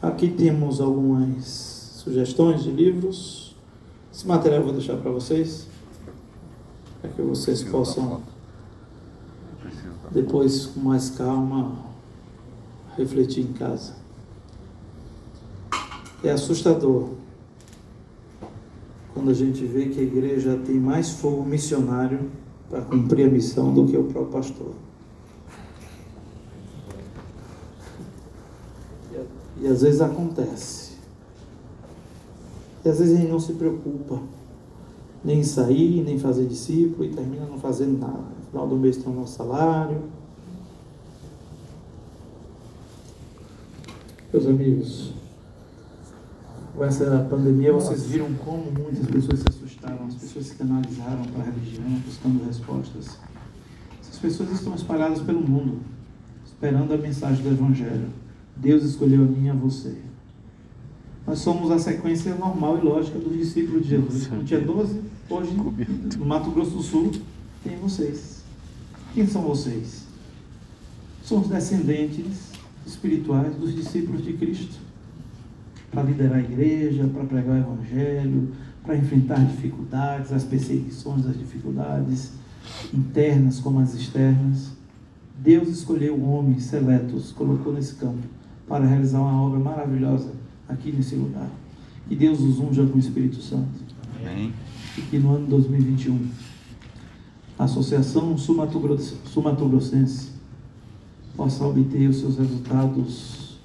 Aqui temos algumas sugestões de livros. Esse material eu vou deixar para vocês, para que vocês possam depois, com mais calma, refletir em casa. É assustador quando a gente vê que a igreja tem mais fogo missionário para cumprir a missão do que o próprio pastor. E, às vezes acontece. E às vezes a gente não se preocupa nem em sair, nem fazer discípulo e termina não fazendo nada. No final do mês tem o nosso salário. Meus amigos, com essa pandemia vocês viram como muitas pessoas se assustaram, as pessoas se canalizaram para a religião, buscando respostas. Essas pessoas estão espalhadas pelo mundo, esperando a mensagem do Evangelho. Deus escolheu a mim e a você. Nós somos a sequência normal e lógica dos discípulos de Jesus. No dia 12, hoje, no Mato Grosso do Sul, tem vocês. Quem são vocês? Somos descendentes espirituais dos discípulos de Cristo para liderar a igreja, para pregar o Evangelho, para enfrentar dificuldades, as perseguições, as dificuldades internas como as externas. Deus escolheu homens seletos, colocou nesse campo para realizar uma obra maravilhosa aqui nesse lugar. Que Deus os unja com o Espírito Santo. Amém. E que no ano 2021 a Associação Sumatogrossense possa obter os seus resultados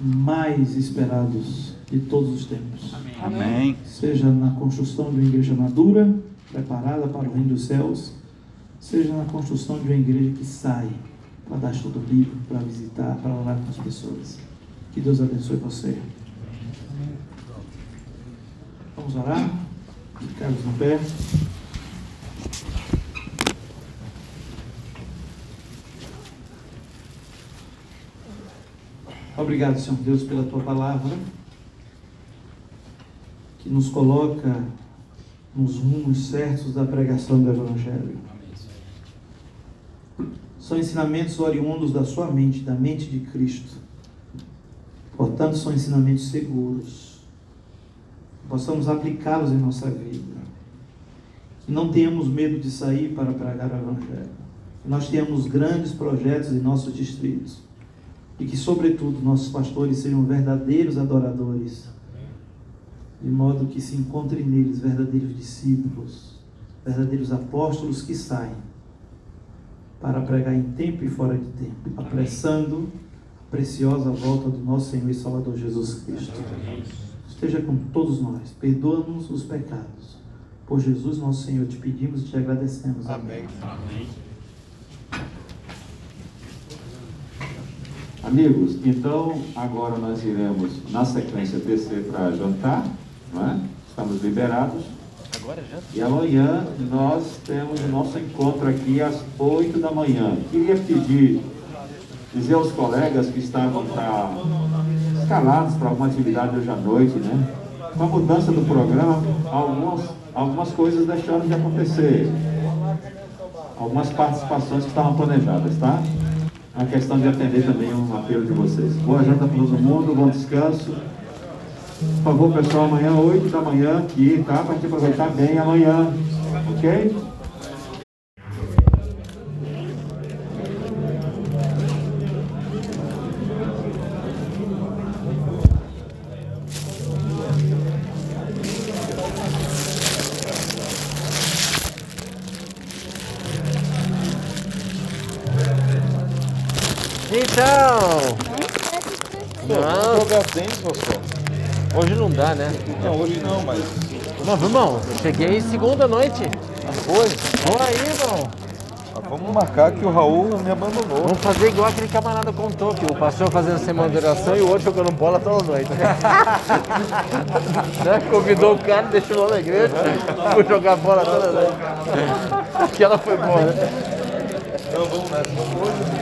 mais esperados de todos os tempos. Amém. Seja na construção de uma igreja madura, preparada para o reino dos céus, seja na construção de uma igreja que sai para dar estudo bíblico, para visitar, para orar com as pessoas. Que Deus abençoe você. Vamos orar? Ficarmos no pé. Obrigado, Senhor Deus, pela tua palavra, que nos coloca nos rumos certos da pregação do Evangelho. São ensinamentos oriundos da sua mente, da mente de Cristo. Portanto, são ensinamentos seguros. Possamos aplicá-los em nossa vida. Que não tenhamos medo de sair para pregar o Evangelho. Que nós tenhamos grandes projetos em nossos distritos e que, sobretudo, nossos pastores sejam verdadeiros adoradores, de modo que se encontrem neles verdadeiros discípulos, verdadeiros apóstolos que saem para pregar em tempo e fora de tempo, apressando preciosa volta do nosso Senhor e Salvador Jesus Cristo. Esteja com todos nós, perdoa-nos os pecados. Por Jesus, nosso Senhor, te pedimos e te agradecemos. Amém. Amigos, então agora nós iremos, na sequência, descer para jantar, não é? Estamos liberados. Agora já? E amanhã nós temos o nosso encontro aqui às 8 da manhã. Queria pedir, dizer aos colegas que estavam pra, escalados para alguma atividade hoje à noite, né? Com a mudança do programa, algumas, algumas coisas deixaram de acontecer. Algumas participações que estavam planejadas, tá? Uma questão de atender também um apelo de vocês. Boa janta para todo mundo, bom descanso. Por favor, pessoal, amanhã, 8 da manhã, aqui, tá? Para gente aproveitar bem amanhã, ok? Hoje não dá, né? Não, hoje não, mas. Não, irmão, eu cheguei segunda noite. Foi. Vamos aí, irmão. Vamos marcar que o Raul me abandonou. Vamos fazer igual aquele camarada contou, que o pastor fazendo semana de oração e o outro jogando bola toda noite. né? Convidou o cara e deixou lá na igreja. Foi jogar bola toda noite. Aquela foi boa, né? Então vamos nessa. Hoje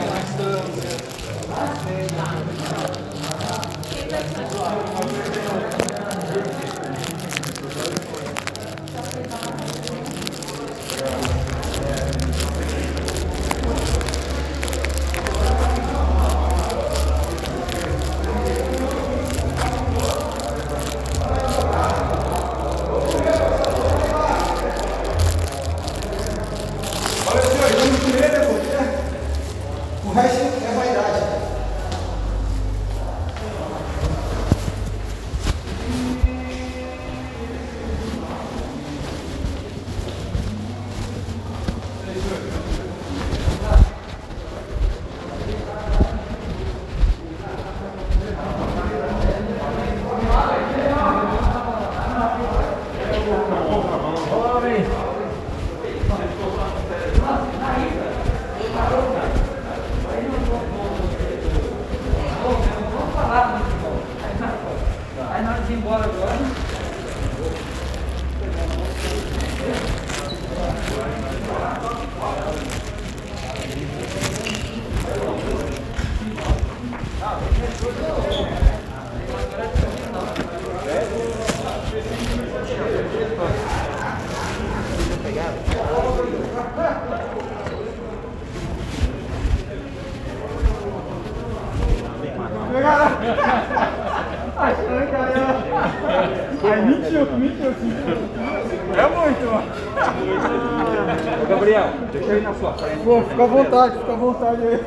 vontade, aí.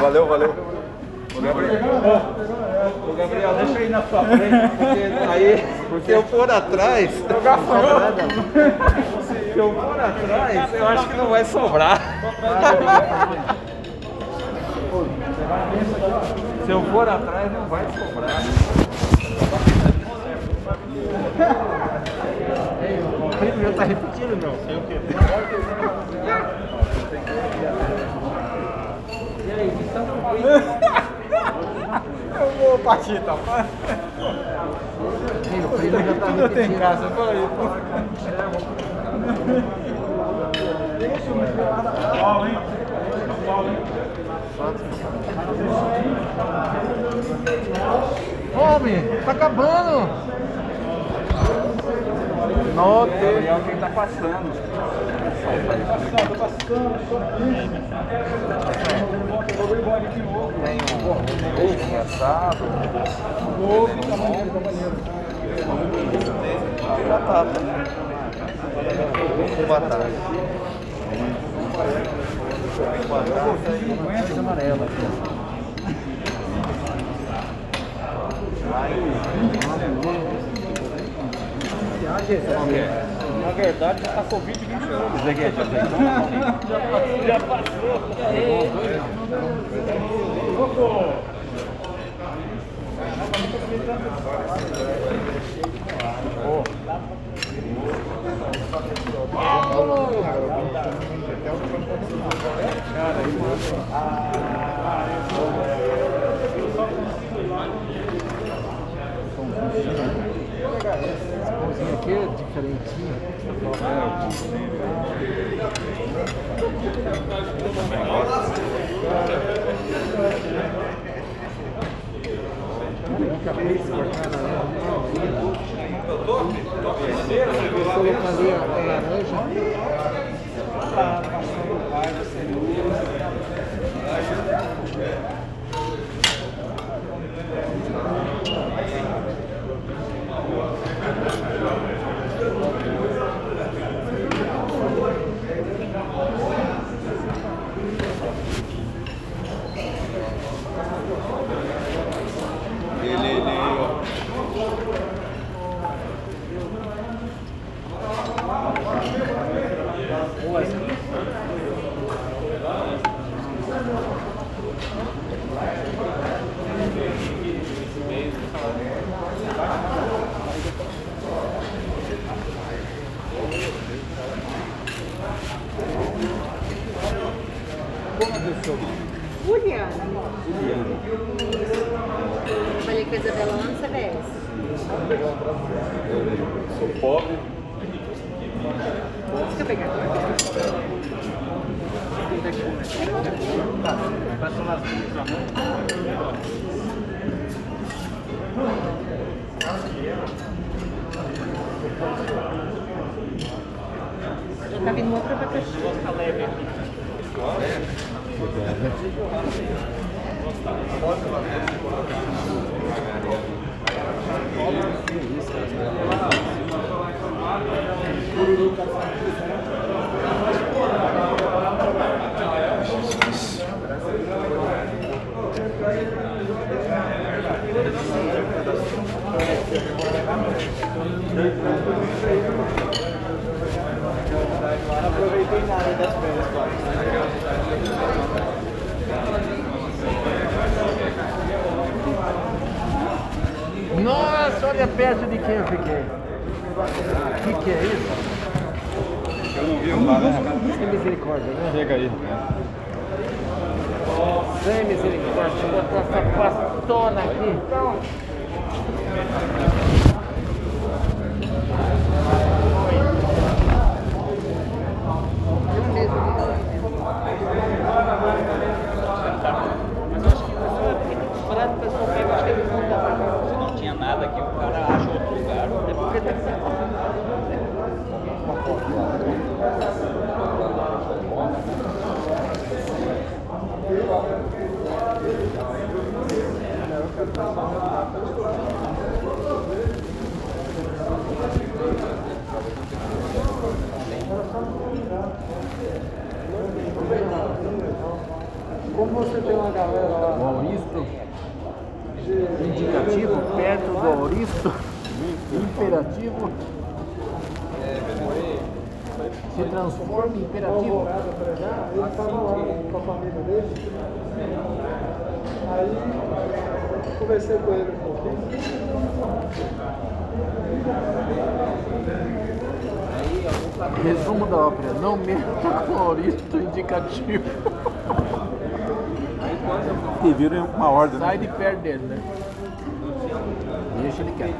Valeu, valeu. Ô, Gabriel, deixa eu ir na sua frente, porque aí, se eu for atrás, se eu for atrás, eu acho que não vai sobrar. Se eu for atrás, não vai sobrar. O primo já tá repetindo, não. Sei o quê? Eu partir, tá? Primo já tá Tudo tem em repetindo. casa, fala aí, pô. Homem, tá acabando. Note. Gabriel, quem tá passando? Tem um ovo assado. Batata. Com batata. Com batata amarela. e Na verdade, já tá Covid 21. Zeguete, Já passou. Aqui é diferentinho. Colocar ali a laranja. Ele, Não aproveitei nada das férias, quase. Nossa, olha perto de quem eu fiquei. O que, que é isso? Eu não vi o lá, né? Sem misericórdia, né? Chega aí. Sem misericórdia. Deixa eu botar essa pastona aqui. Se não tinha nada aqui, o cara acha outro lugar. É porque tem Como você tem uma galera lá. O auristo indicativo perto do auristo imperativo se transforma em imperativo. Ele estava lá com a família dele. Aí conversei com ele um pouquinho. Resumo da ópera, não meta com auristo indicativo. E viram uma ordem, Sai de perto dele, né? Deixa ele quieto.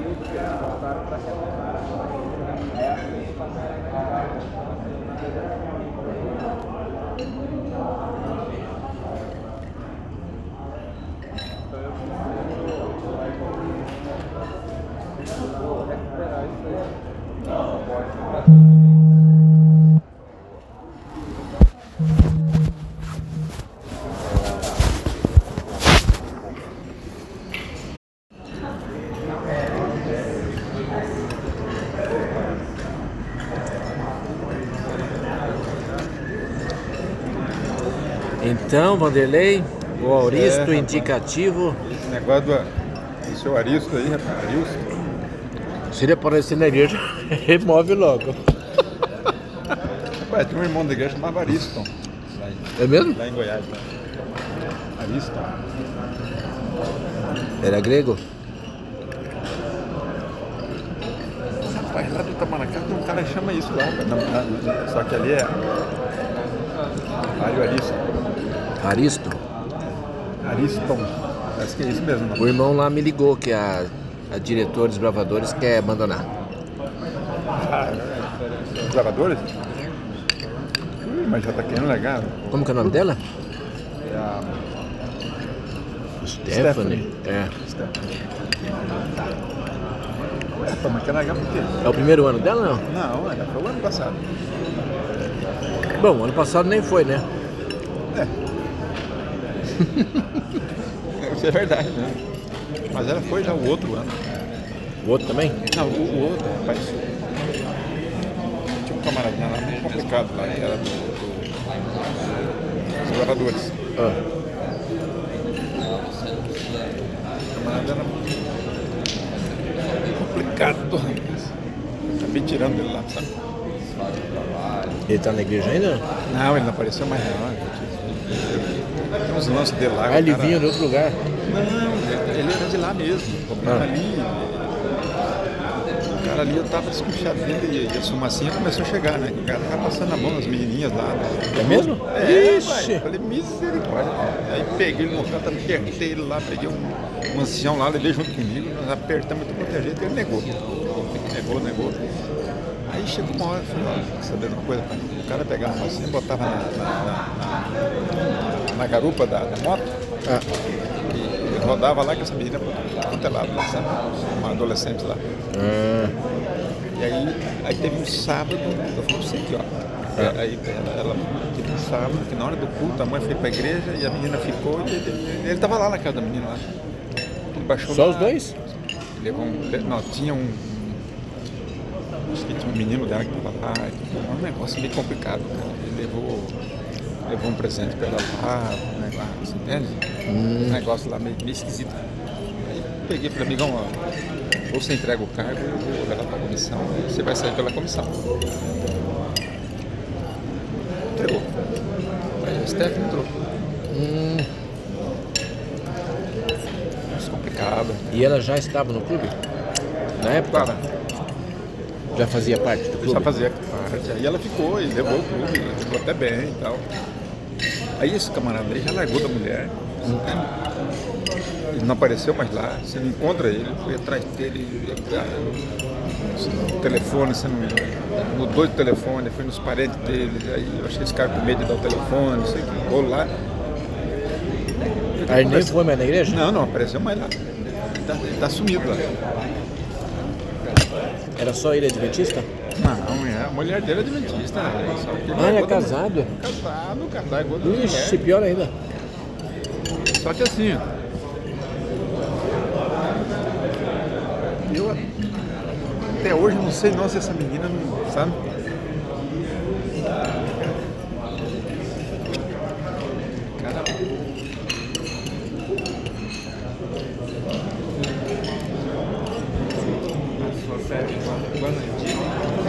Então, Vanderlei, o auristo É. indicativo Esse negócio do, seu Aristo aí, rapaz. Aristo. Se ele aparecer na igreja, remove logo. Rapaz, tinha um irmão da igreja chamado Ariston. Lá em, É mesmo? lá em Goiás. Né? Ariston. Era grego? Rapaz, lá do Itamaracá tem um cara que chama isso lá. não, só que ali é. Mário Ariston. Aristo. Ariston. Parece que é isso mesmo. O irmão lá me ligou que a, a diretora dos bravadores quer abandonar. Os gravadores? Ui, mas já tá querendo legal. Como que é o nome dela? É a Stephanie. É. Rapaz, mas quer largar por quê? É o primeiro ano dela, não? Não, é, foi o ano passado. Bom, ano passado nem foi, né? Isso é verdade, né? Mas ela foi já o outro ano. O outro também? Não, o, o outro, rapaz. Tinha um camaradinha lá muito complicado lá, que era do, do, dos gravadores. Ah. O camarada era complicado, rapaz. Acabei tirando ele lá, sabe? Ele tá na igreja ainda? Não, ele não apareceu mais não. Uns lances dele lá. Ah, ele o cara- vinha de outro lugar. Não, ele era de lá mesmo. Ah. ali. O cara ali eu tava desconfiado dele e a fumacinha começou a chegar, né? O cara tava passando a mão nas menininhas lá. É mesmo? É, Ixi. pai, falei, misericórdia. Aí peguei ele no canto, apertei ele lá, peguei um, um ancião lá, levei junto comigo, nós apertamos tudo quanto é jeito, ele negou. Negou, negou. Aí chegou uma hora, eu falei, ó, sabendo uma coisa, pai? O cara pegava uma assim, botava na, na, na- na garupa da, da moto Ah. e, e rodava lá com essa menina é lá, sabe? Uma adolescente lá. Ah. E aí, aí teve um sábado, eu falo assim aqui, ó. É. Aí ela, ela teve um sábado, que na hora do culto a mãe foi pra igreja e a menina ficou e ele, ele tava lá na casa da menina lá. Ele baixou Só os dois? Levou um, não, tinha um. Que tinha um menino dela que tava lá. e Um negócio meio complicado, cara. Ele levou, levou um presente pra ela lá, um negócio, entende? Um negócio lá meio, meio esquisito. Aí peguei e falei, amigão, ó, ou você entrega o cargo, ou vou levar pra comissão, você vai sair pela comissão. Entregou. Aí o Steph entrou. Hum. É complicado. E ela já estava no clube? Na época? Cara, Já fazia parte do clube? já fazia parte. Aí ela ficou e levou o clube, levou até bem e tal. Aí esse camarada aí já largou da mulher. Ele não apareceu mais lá, você não encontra ele, foi atrás dele, cara, o telefone, você não mudou de telefone, foi nos parentes dele, aí eu que esse cara com medo de dar o telefone, não sei o que, ligou lá. Aí nem foi mais na igreja? Não, não apareceu mais lá. Ele tá, ele tá sumido lá. Era só ele adventista? Não, é, a mulher dele é adventista. né? Ah, ele é da- casado? Casado, largou da mulher. Ixi, pior ainda. Só que assim, eu até hoje não sei não se essa menina não, sabe? Cara,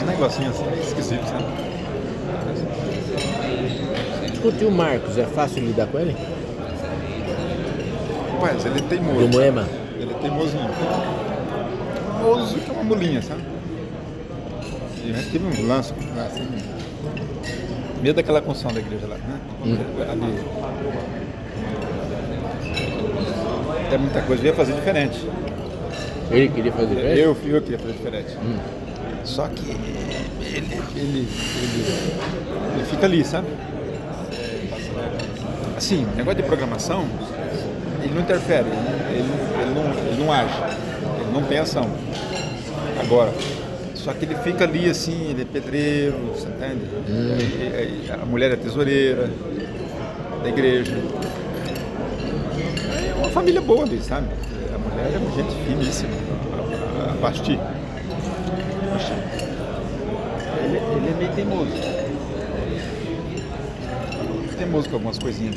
um negocinho assim, esquisito, sabe? Escute, o Marcos, é fácil lidar com ele? Rapaz, ele é Do teimoso. Moema? Ele é teimosinho. Teimoso que é uma mulinha, sabe? E a gente teve uns lances lá, assim. Medo daquela construção da igreja lá, né? Ali. Tem muita coisa, eu ia fazer diferente. Ele queria fazer diferente? Eu, eu queria fazer diferente. Só que ele, ele, ele, ele fica ali, sabe? Assim, negócio de programação, ele não interfere, ele, não- ele, não- ele, não, age, ele não tem ação. Agora, só que ele fica ali assim, ele é pedreiro, você entende? E- e- a mulher é tesoureira da igreja. É uma família boa ali, sabe? A mulher é uma gente finíssima, a, a, a. Basti. Ele, ele é meio teimoso. Teimoso com algumas coisinhas.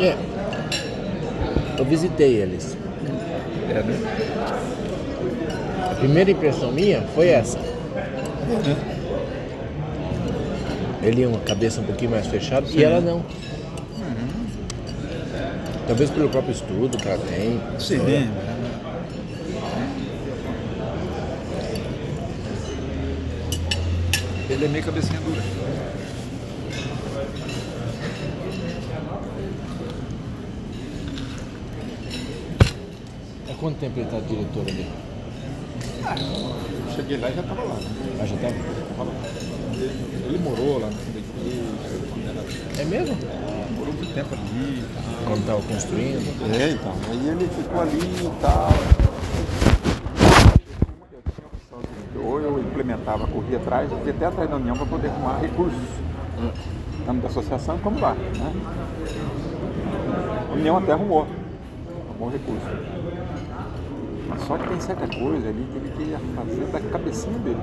É. Eu visitei eles. É, né? A primeira impressão minha foi essa. Ele é uma cabeça um pouquinho mais fechada e ela não. Talvez pelo próprio estudo que ela tem. Sim. Ele é meio cabecinha dura. Há quanto tempo ele está diretor ali? Eu cheguei lá e já estava lá. Né? Ah, já tá? Tava lá. Ele, ele morou lá no fundo da igreja, É mesmo? morou muito tempo ali. tal. Quando estava construindo. É, então. Aí ele ficou ali e tal. Ou eu implementava, corria atrás, eu até atrás da União para poder arrumar recursos. Tanto da associação como lá. Né? A União até arrumou. Arrumou recurso. Mas só que tem certa coisa ali que ele queria fazer da cabecinha dele.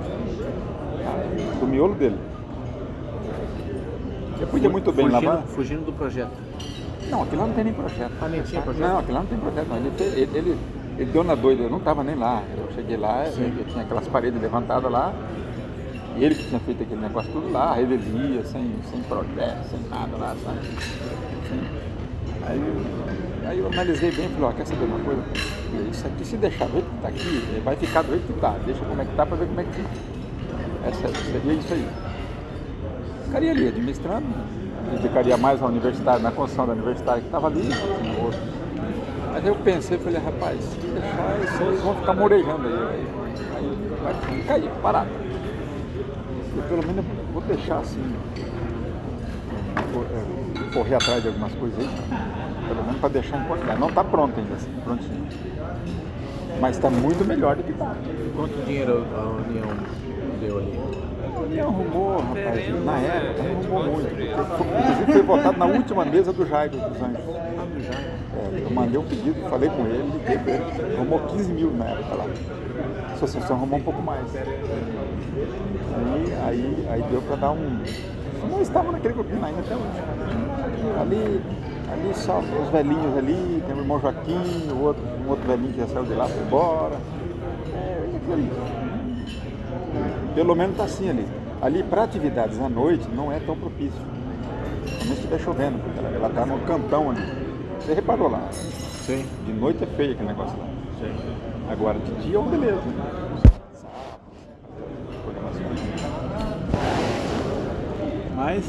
tá? Do miolo dele. Eu podia muito bem lavar. Fugindo, fugindo do projeto. Não, aquilo lá não tem nem projeto. Ah, nem tinha projeto? Não, aquilo lá não tem projeto. Não. Ele, ele, ele, ele deu na doida, eu não estava nem lá. Eu cheguei lá, eu tinha aquelas paredes levantadas lá. E ele que tinha feito aquele negócio tudo lá, revelia, sem, sem projeto, sem nada lá, sabe? Aí, eu- aí eu analisei bem e falei, ó, quer saber uma coisa? Isso aqui, se deixar do jeito que está aqui, vai ficar do jeito que está. Deixa como é que está para ver como é que fica. Essa seria isso aí. Ficaria ali administrando, dedicaria mais à universidade, na construção da universidade que estava ali, no outro. Mas aí eu pensei, falei, rapaz, se deixar isso aí, eles vão ficar morejando aí, aí, aí vai cair, parado. Eu pelo menos vou deixar assim, é, correr atrás de algumas coisas aí, pelo menos para deixar em qualidade. Não está pronto ainda, assim, prontinho. Mas está muito melhor do que está. Quanto dinheiro a União deu ali? A União arrumou, rapaz, na época, não arrumou muito. Inclusive foi votado na última mesa do Jairo dos Anjos. É, eu mandei um pedido, falei com ele, liguei pra ele. Arrumou 15 mil na época lá. A associação arrumou um pouco mais. Aí, aí, aí deu para dar um. Nós estávamos naquele grupinho ainda até hoje. Ali, ali só os velhinhos ali, tem o irmão Joaquim, o outro, um outro velhinho que já saiu de lá, foi embora. É, aquilo ali. Pelo menos está assim ali. Ali para atividades à noite não é tão propício. Menos que estiver chovendo, porque ela está no cantão ali. Você reparou lá. Sim. De noite é feio aquele negócio lá. Agora de dia é uma beleza. Programações. Mas.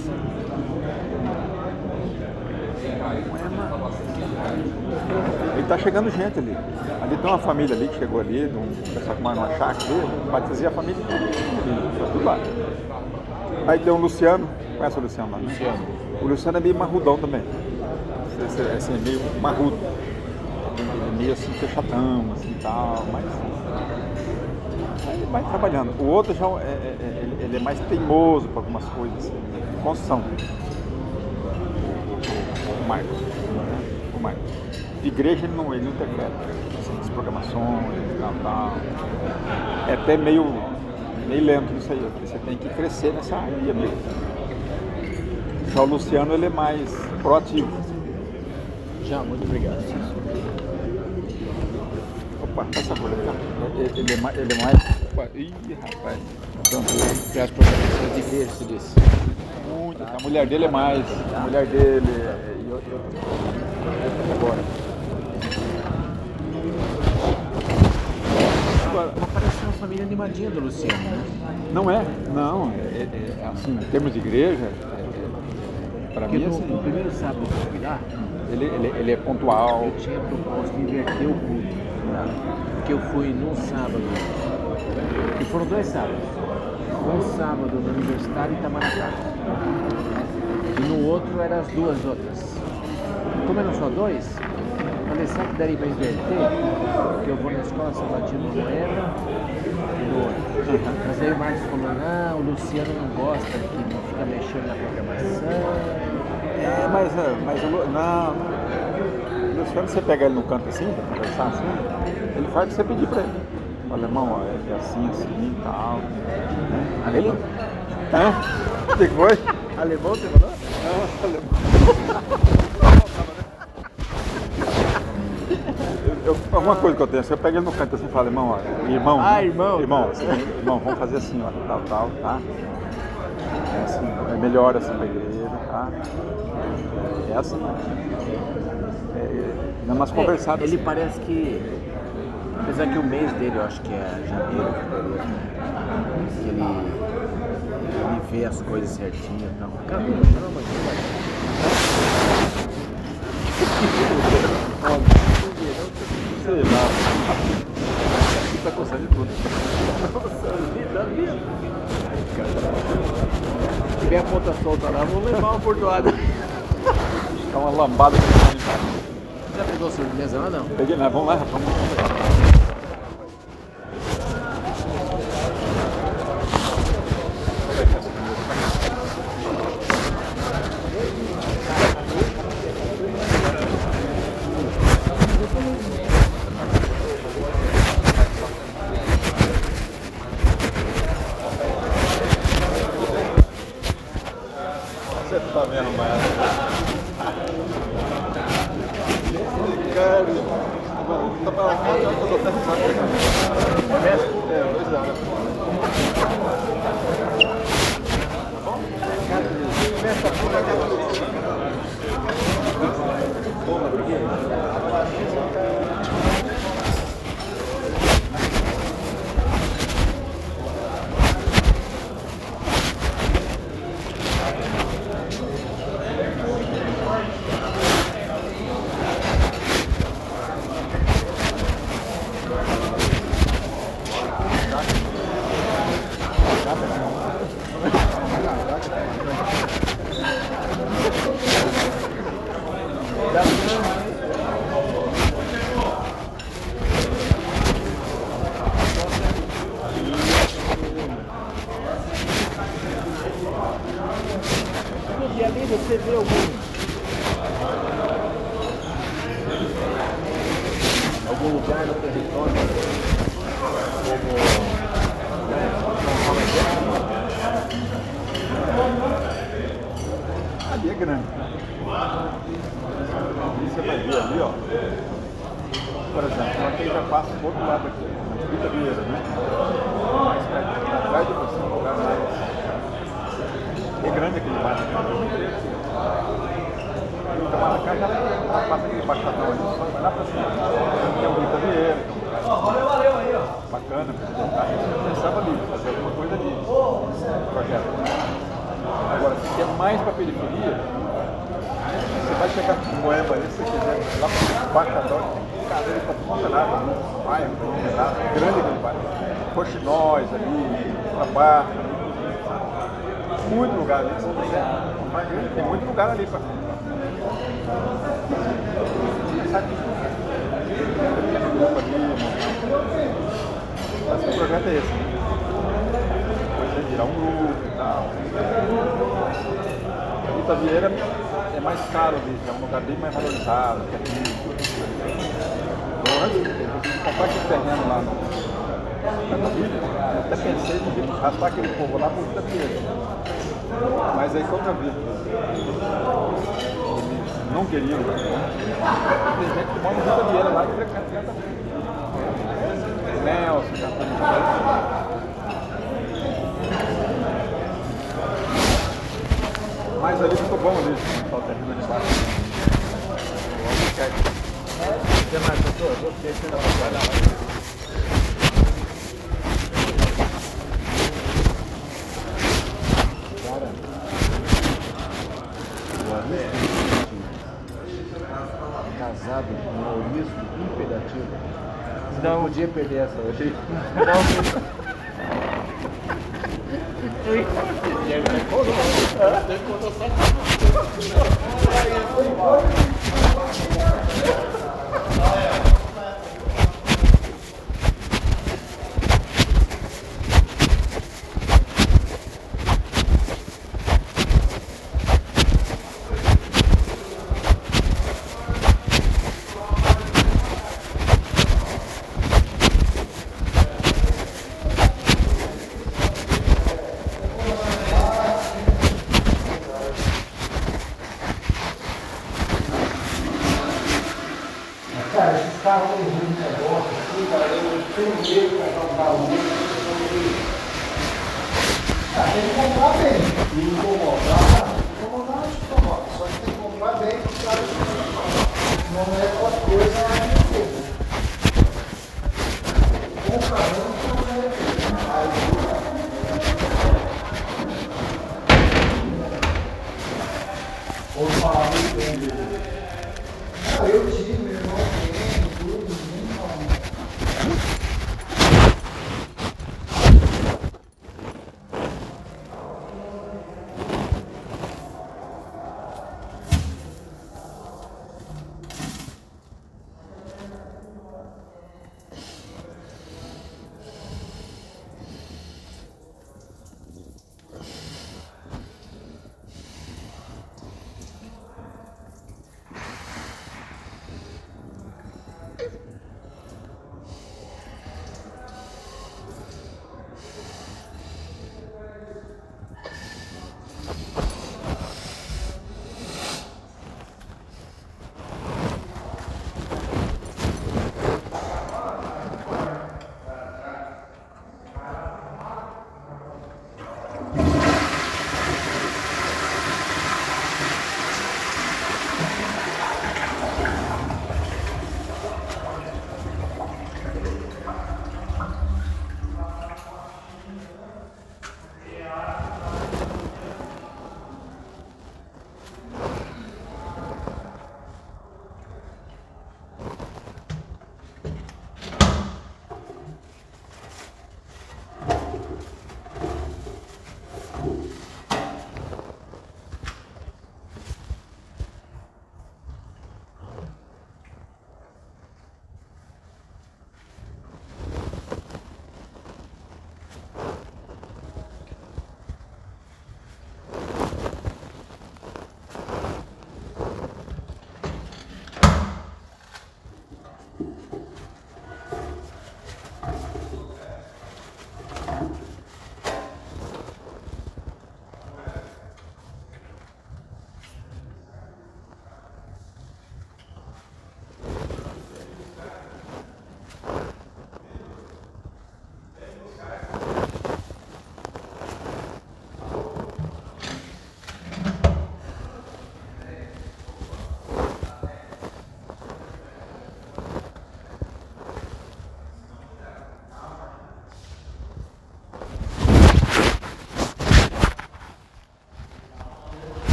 E tá chegando gente ali. Ali tem uma família ali que chegou ali, de um pessoal que mora numa chácara ali, batizei a família tudo lá. Aí tem o Luciano, conhece o Luciano lá? né? Luciano. O Luciano é meio marrudão também. Esse- Assim, é meio marrudo. É meio assim, fechadão, assim e tal, mas. Aí ele vai trabalhando. O outro já é, é- é- ele- é mais teimoso para algumas coisas, assim, de construção. O, o Marcos. né? O Marcos. De igreja ele não, ele não interfere. As programações tal, tal. É até meio, meio lento isso aí, porque você tem que crescer nessa área mesmo. Já o Luciano ele é mais proativo. Já, muito obrigado. Opa, essa coisa aqui, ó. Ele, ele é mais. Ele é mais... Opa, ih, rapaz. Pronto. Tem as programações de igreja. Muito. A mulher dele é mais. A mulher dele é. Outra. Agora. Mas parece uma família animadinha do Luciano, né? não é, não. É, é- é assim, em termos de igreja, é, é, para mim, no, assim, no primeiro sábado que eu fui lá, ele, ele, ele é pontual. eu tinha proposto inverter o culto. né? Porque eu fui num sábado, e foram dois sábados. Um sábado no Universitário Itamaracá. E no outro eram as duas outras. Como eram só dois, falei, será que daria para inverter? Porque eu vou na escola sabatina no Moeda e no outro. Mas aí o Marcos falou, não, o Luciano não gosta que não fica mexendo na programação. É, mas, é, mas não, não. O Luciano, você pega ele no canto assim, pra conversar assim, ele faz o que você pedir pra ele. Fala, irmão, ó, é assim, assim e tal. Né? Alemão? Hã? O que que foi? Alemão, você falou? Eu, eu- alguma coisa que eu tenho, você pega ele no canto assim e fala, irmão, ó, irmão. Ah, irmão. Irmão, assim, irmão, vamos fazer assim, ó, tal, tal, tá? É assim, Aí melhora essa pedreira, tá? É assim. É, é, dá umas conversadas. Ele assim. parece que, apesar que o mês dele, eu acho que é janeiro, fevereiro, que ele, ele vê as coisas certinho e tal. Caramba, caramba, Sei lá. Aqui tá coçando tudo. Se tiver a ponta solta lá, vou levar uma portoada. Tá uma lambada embaixo. Já pegou a sobremesa lá não? Peguei, né? Vamos lá, rapaz. Ali, só vai lá pra cima. Tem o Vita Vieira, é um lugar bacana, a gente pensava ali, fazer alguma coisa ali, projeto. Agora, se quer mais para a periferia, você vai chegar em Moema ali, se você quiser, lá para o Bacadão, tem cadeira para tudo lado, um bairro, um lado, grande aquele bairro. Coxinóis ali, para Barra, muito lugar ali, se você quiser, mais grande, tem muito lugar ali para. Mas o projeto é esse. Depois vai virar um grupo e tal. A Vita Vieira é mais caro ali, é um lugar bem mais valorizado, que aqui. Então, antes, eu consegui comprar aquele terreno lá no na eu até pensei em raspar aquele povo lá por Vita Vieira. Mas aí quando eu vi eles não queriam, tem gente que mora em Vita Vieira lá e frequenta. Nelson, Mas ali ficou bom ali, só termina de baixo. Você mais, doutor? Gostei de você Cara, o Aristo casado com o Auristo impedativo. Não podia perder essa hoje. Cara, esses carros têm muito negócio, assim, cara, eu tenho medo de comprar um barulho. Ah, tem que comprar bem. E incomodar, incomodar não te incomoda. Só que tem que comprar bem, porque sabe que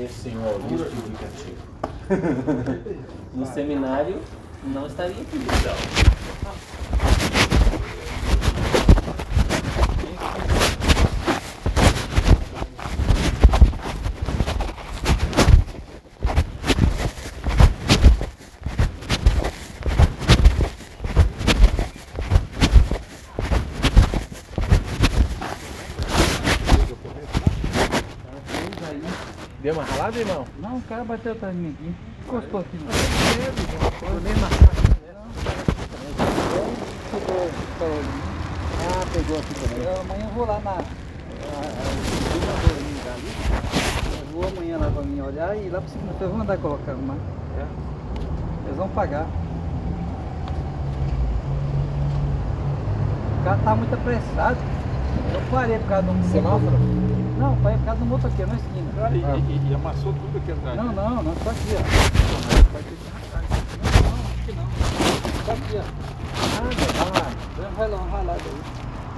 de você sem o audismo indicativo? No seminário, não estaria aqui. Deu uma ralada, irmão? Não, o cara bateu atrás de mim aqui. Encostou aqui. Não. Ah, pegou aqui também. Eu, amanhã eu vou lá na. Eu vou amanhã lá pra mim olhar e lá pra cima eu vou mandar colocar uma. Eles vão pagar. O cara tá muito apressado. Eu parei por causa do Semáforo? Não, parei por causa do motoqueiro na esquina. Cara, e, e- e amassou tudo aqui atrás. Não, não, não, só aqui, ó. Não, não, acho que não. Só aqui, ó. Ah, vai lá. Vai lá, vai lá daí.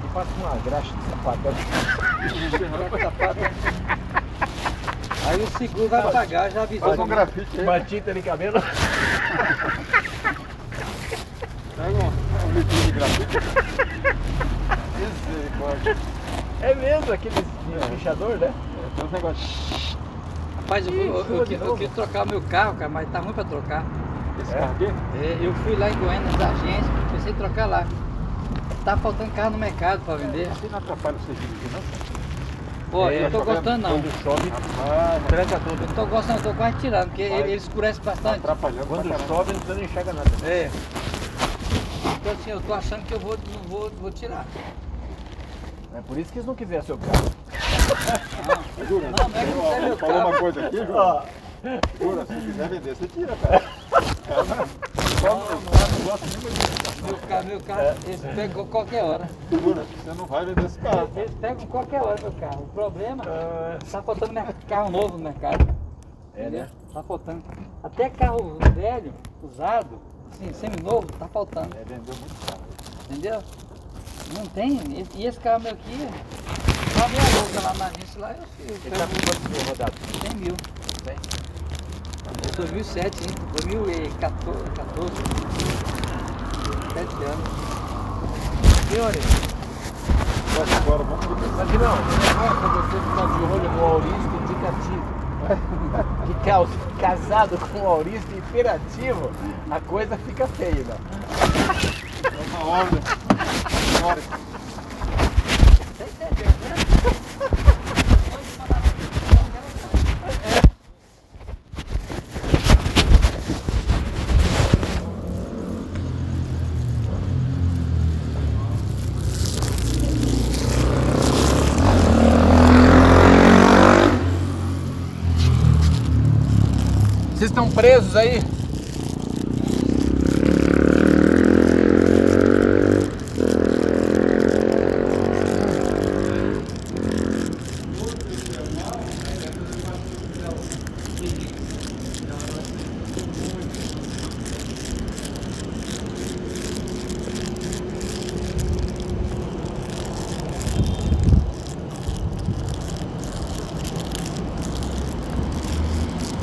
E passa uma graxa de sapato. Aí o seguro vai pagar, já avisou. Faz um grafite aí. Uma tinta de cabelo. Pega um, um litrinho de grafite. Misericórdia. É mesmo, aquele pichador, né? Tem uns negócios. Rapaz, eu, Ih, eu, eu, eu, novo. quis trocar o meu carro, cara, mas tá ruim pra trocar. Esse carro aqui? É, eu fui lá em Goiânia nas agências, pensei em trocar lá. Tá faltando carro no mercado pra vender. Assim não atrapalha você dirigir, não? Ó, É, eu tô tá gostando não. Quando chove, Rapaz, tranca tudo. Eu não tô gostando, eu tô quase tirando, porque Vai. ele, ele escurece bastante. atrapalhando Quando chove, você não enxerga nada. É. Então assim, eu tô achando que eu vou, não vou, vou tirar. É por isso que eles não quiseram seu carro. Jura? Não, não é que não é meu Falou uma coisa aqui, Jura? Jura, se quiser vender, você tira, cara. Cara, só não gosta nem mais Meu carro, meu carro, eles pegam qualquer hora. Jura, você não vai vender esse carro. Eles pegam qualquer hora meu carro. O problema tá faltando carro novo no mercado. É, né? Tá faltando. Até carro velho, usado, assim, semi-novo, tá faltando. É, vendeu muito carro. Entendeu? Não tem. E- esse carro meu aqui, só minha boca lá na agência lá, eu fiz. Ele tá com quantos mil rodados? 100 mil. Tem. Sou 2007, hein? 2014. 14. 7 anos. Senhores, Mas agora vamos ver. Mas não, é você ficar de olho no aurista indicativo. Que caos, casado com o aurista imperativo, a coisa fica feia, né? É uma Vocês estão presos aí?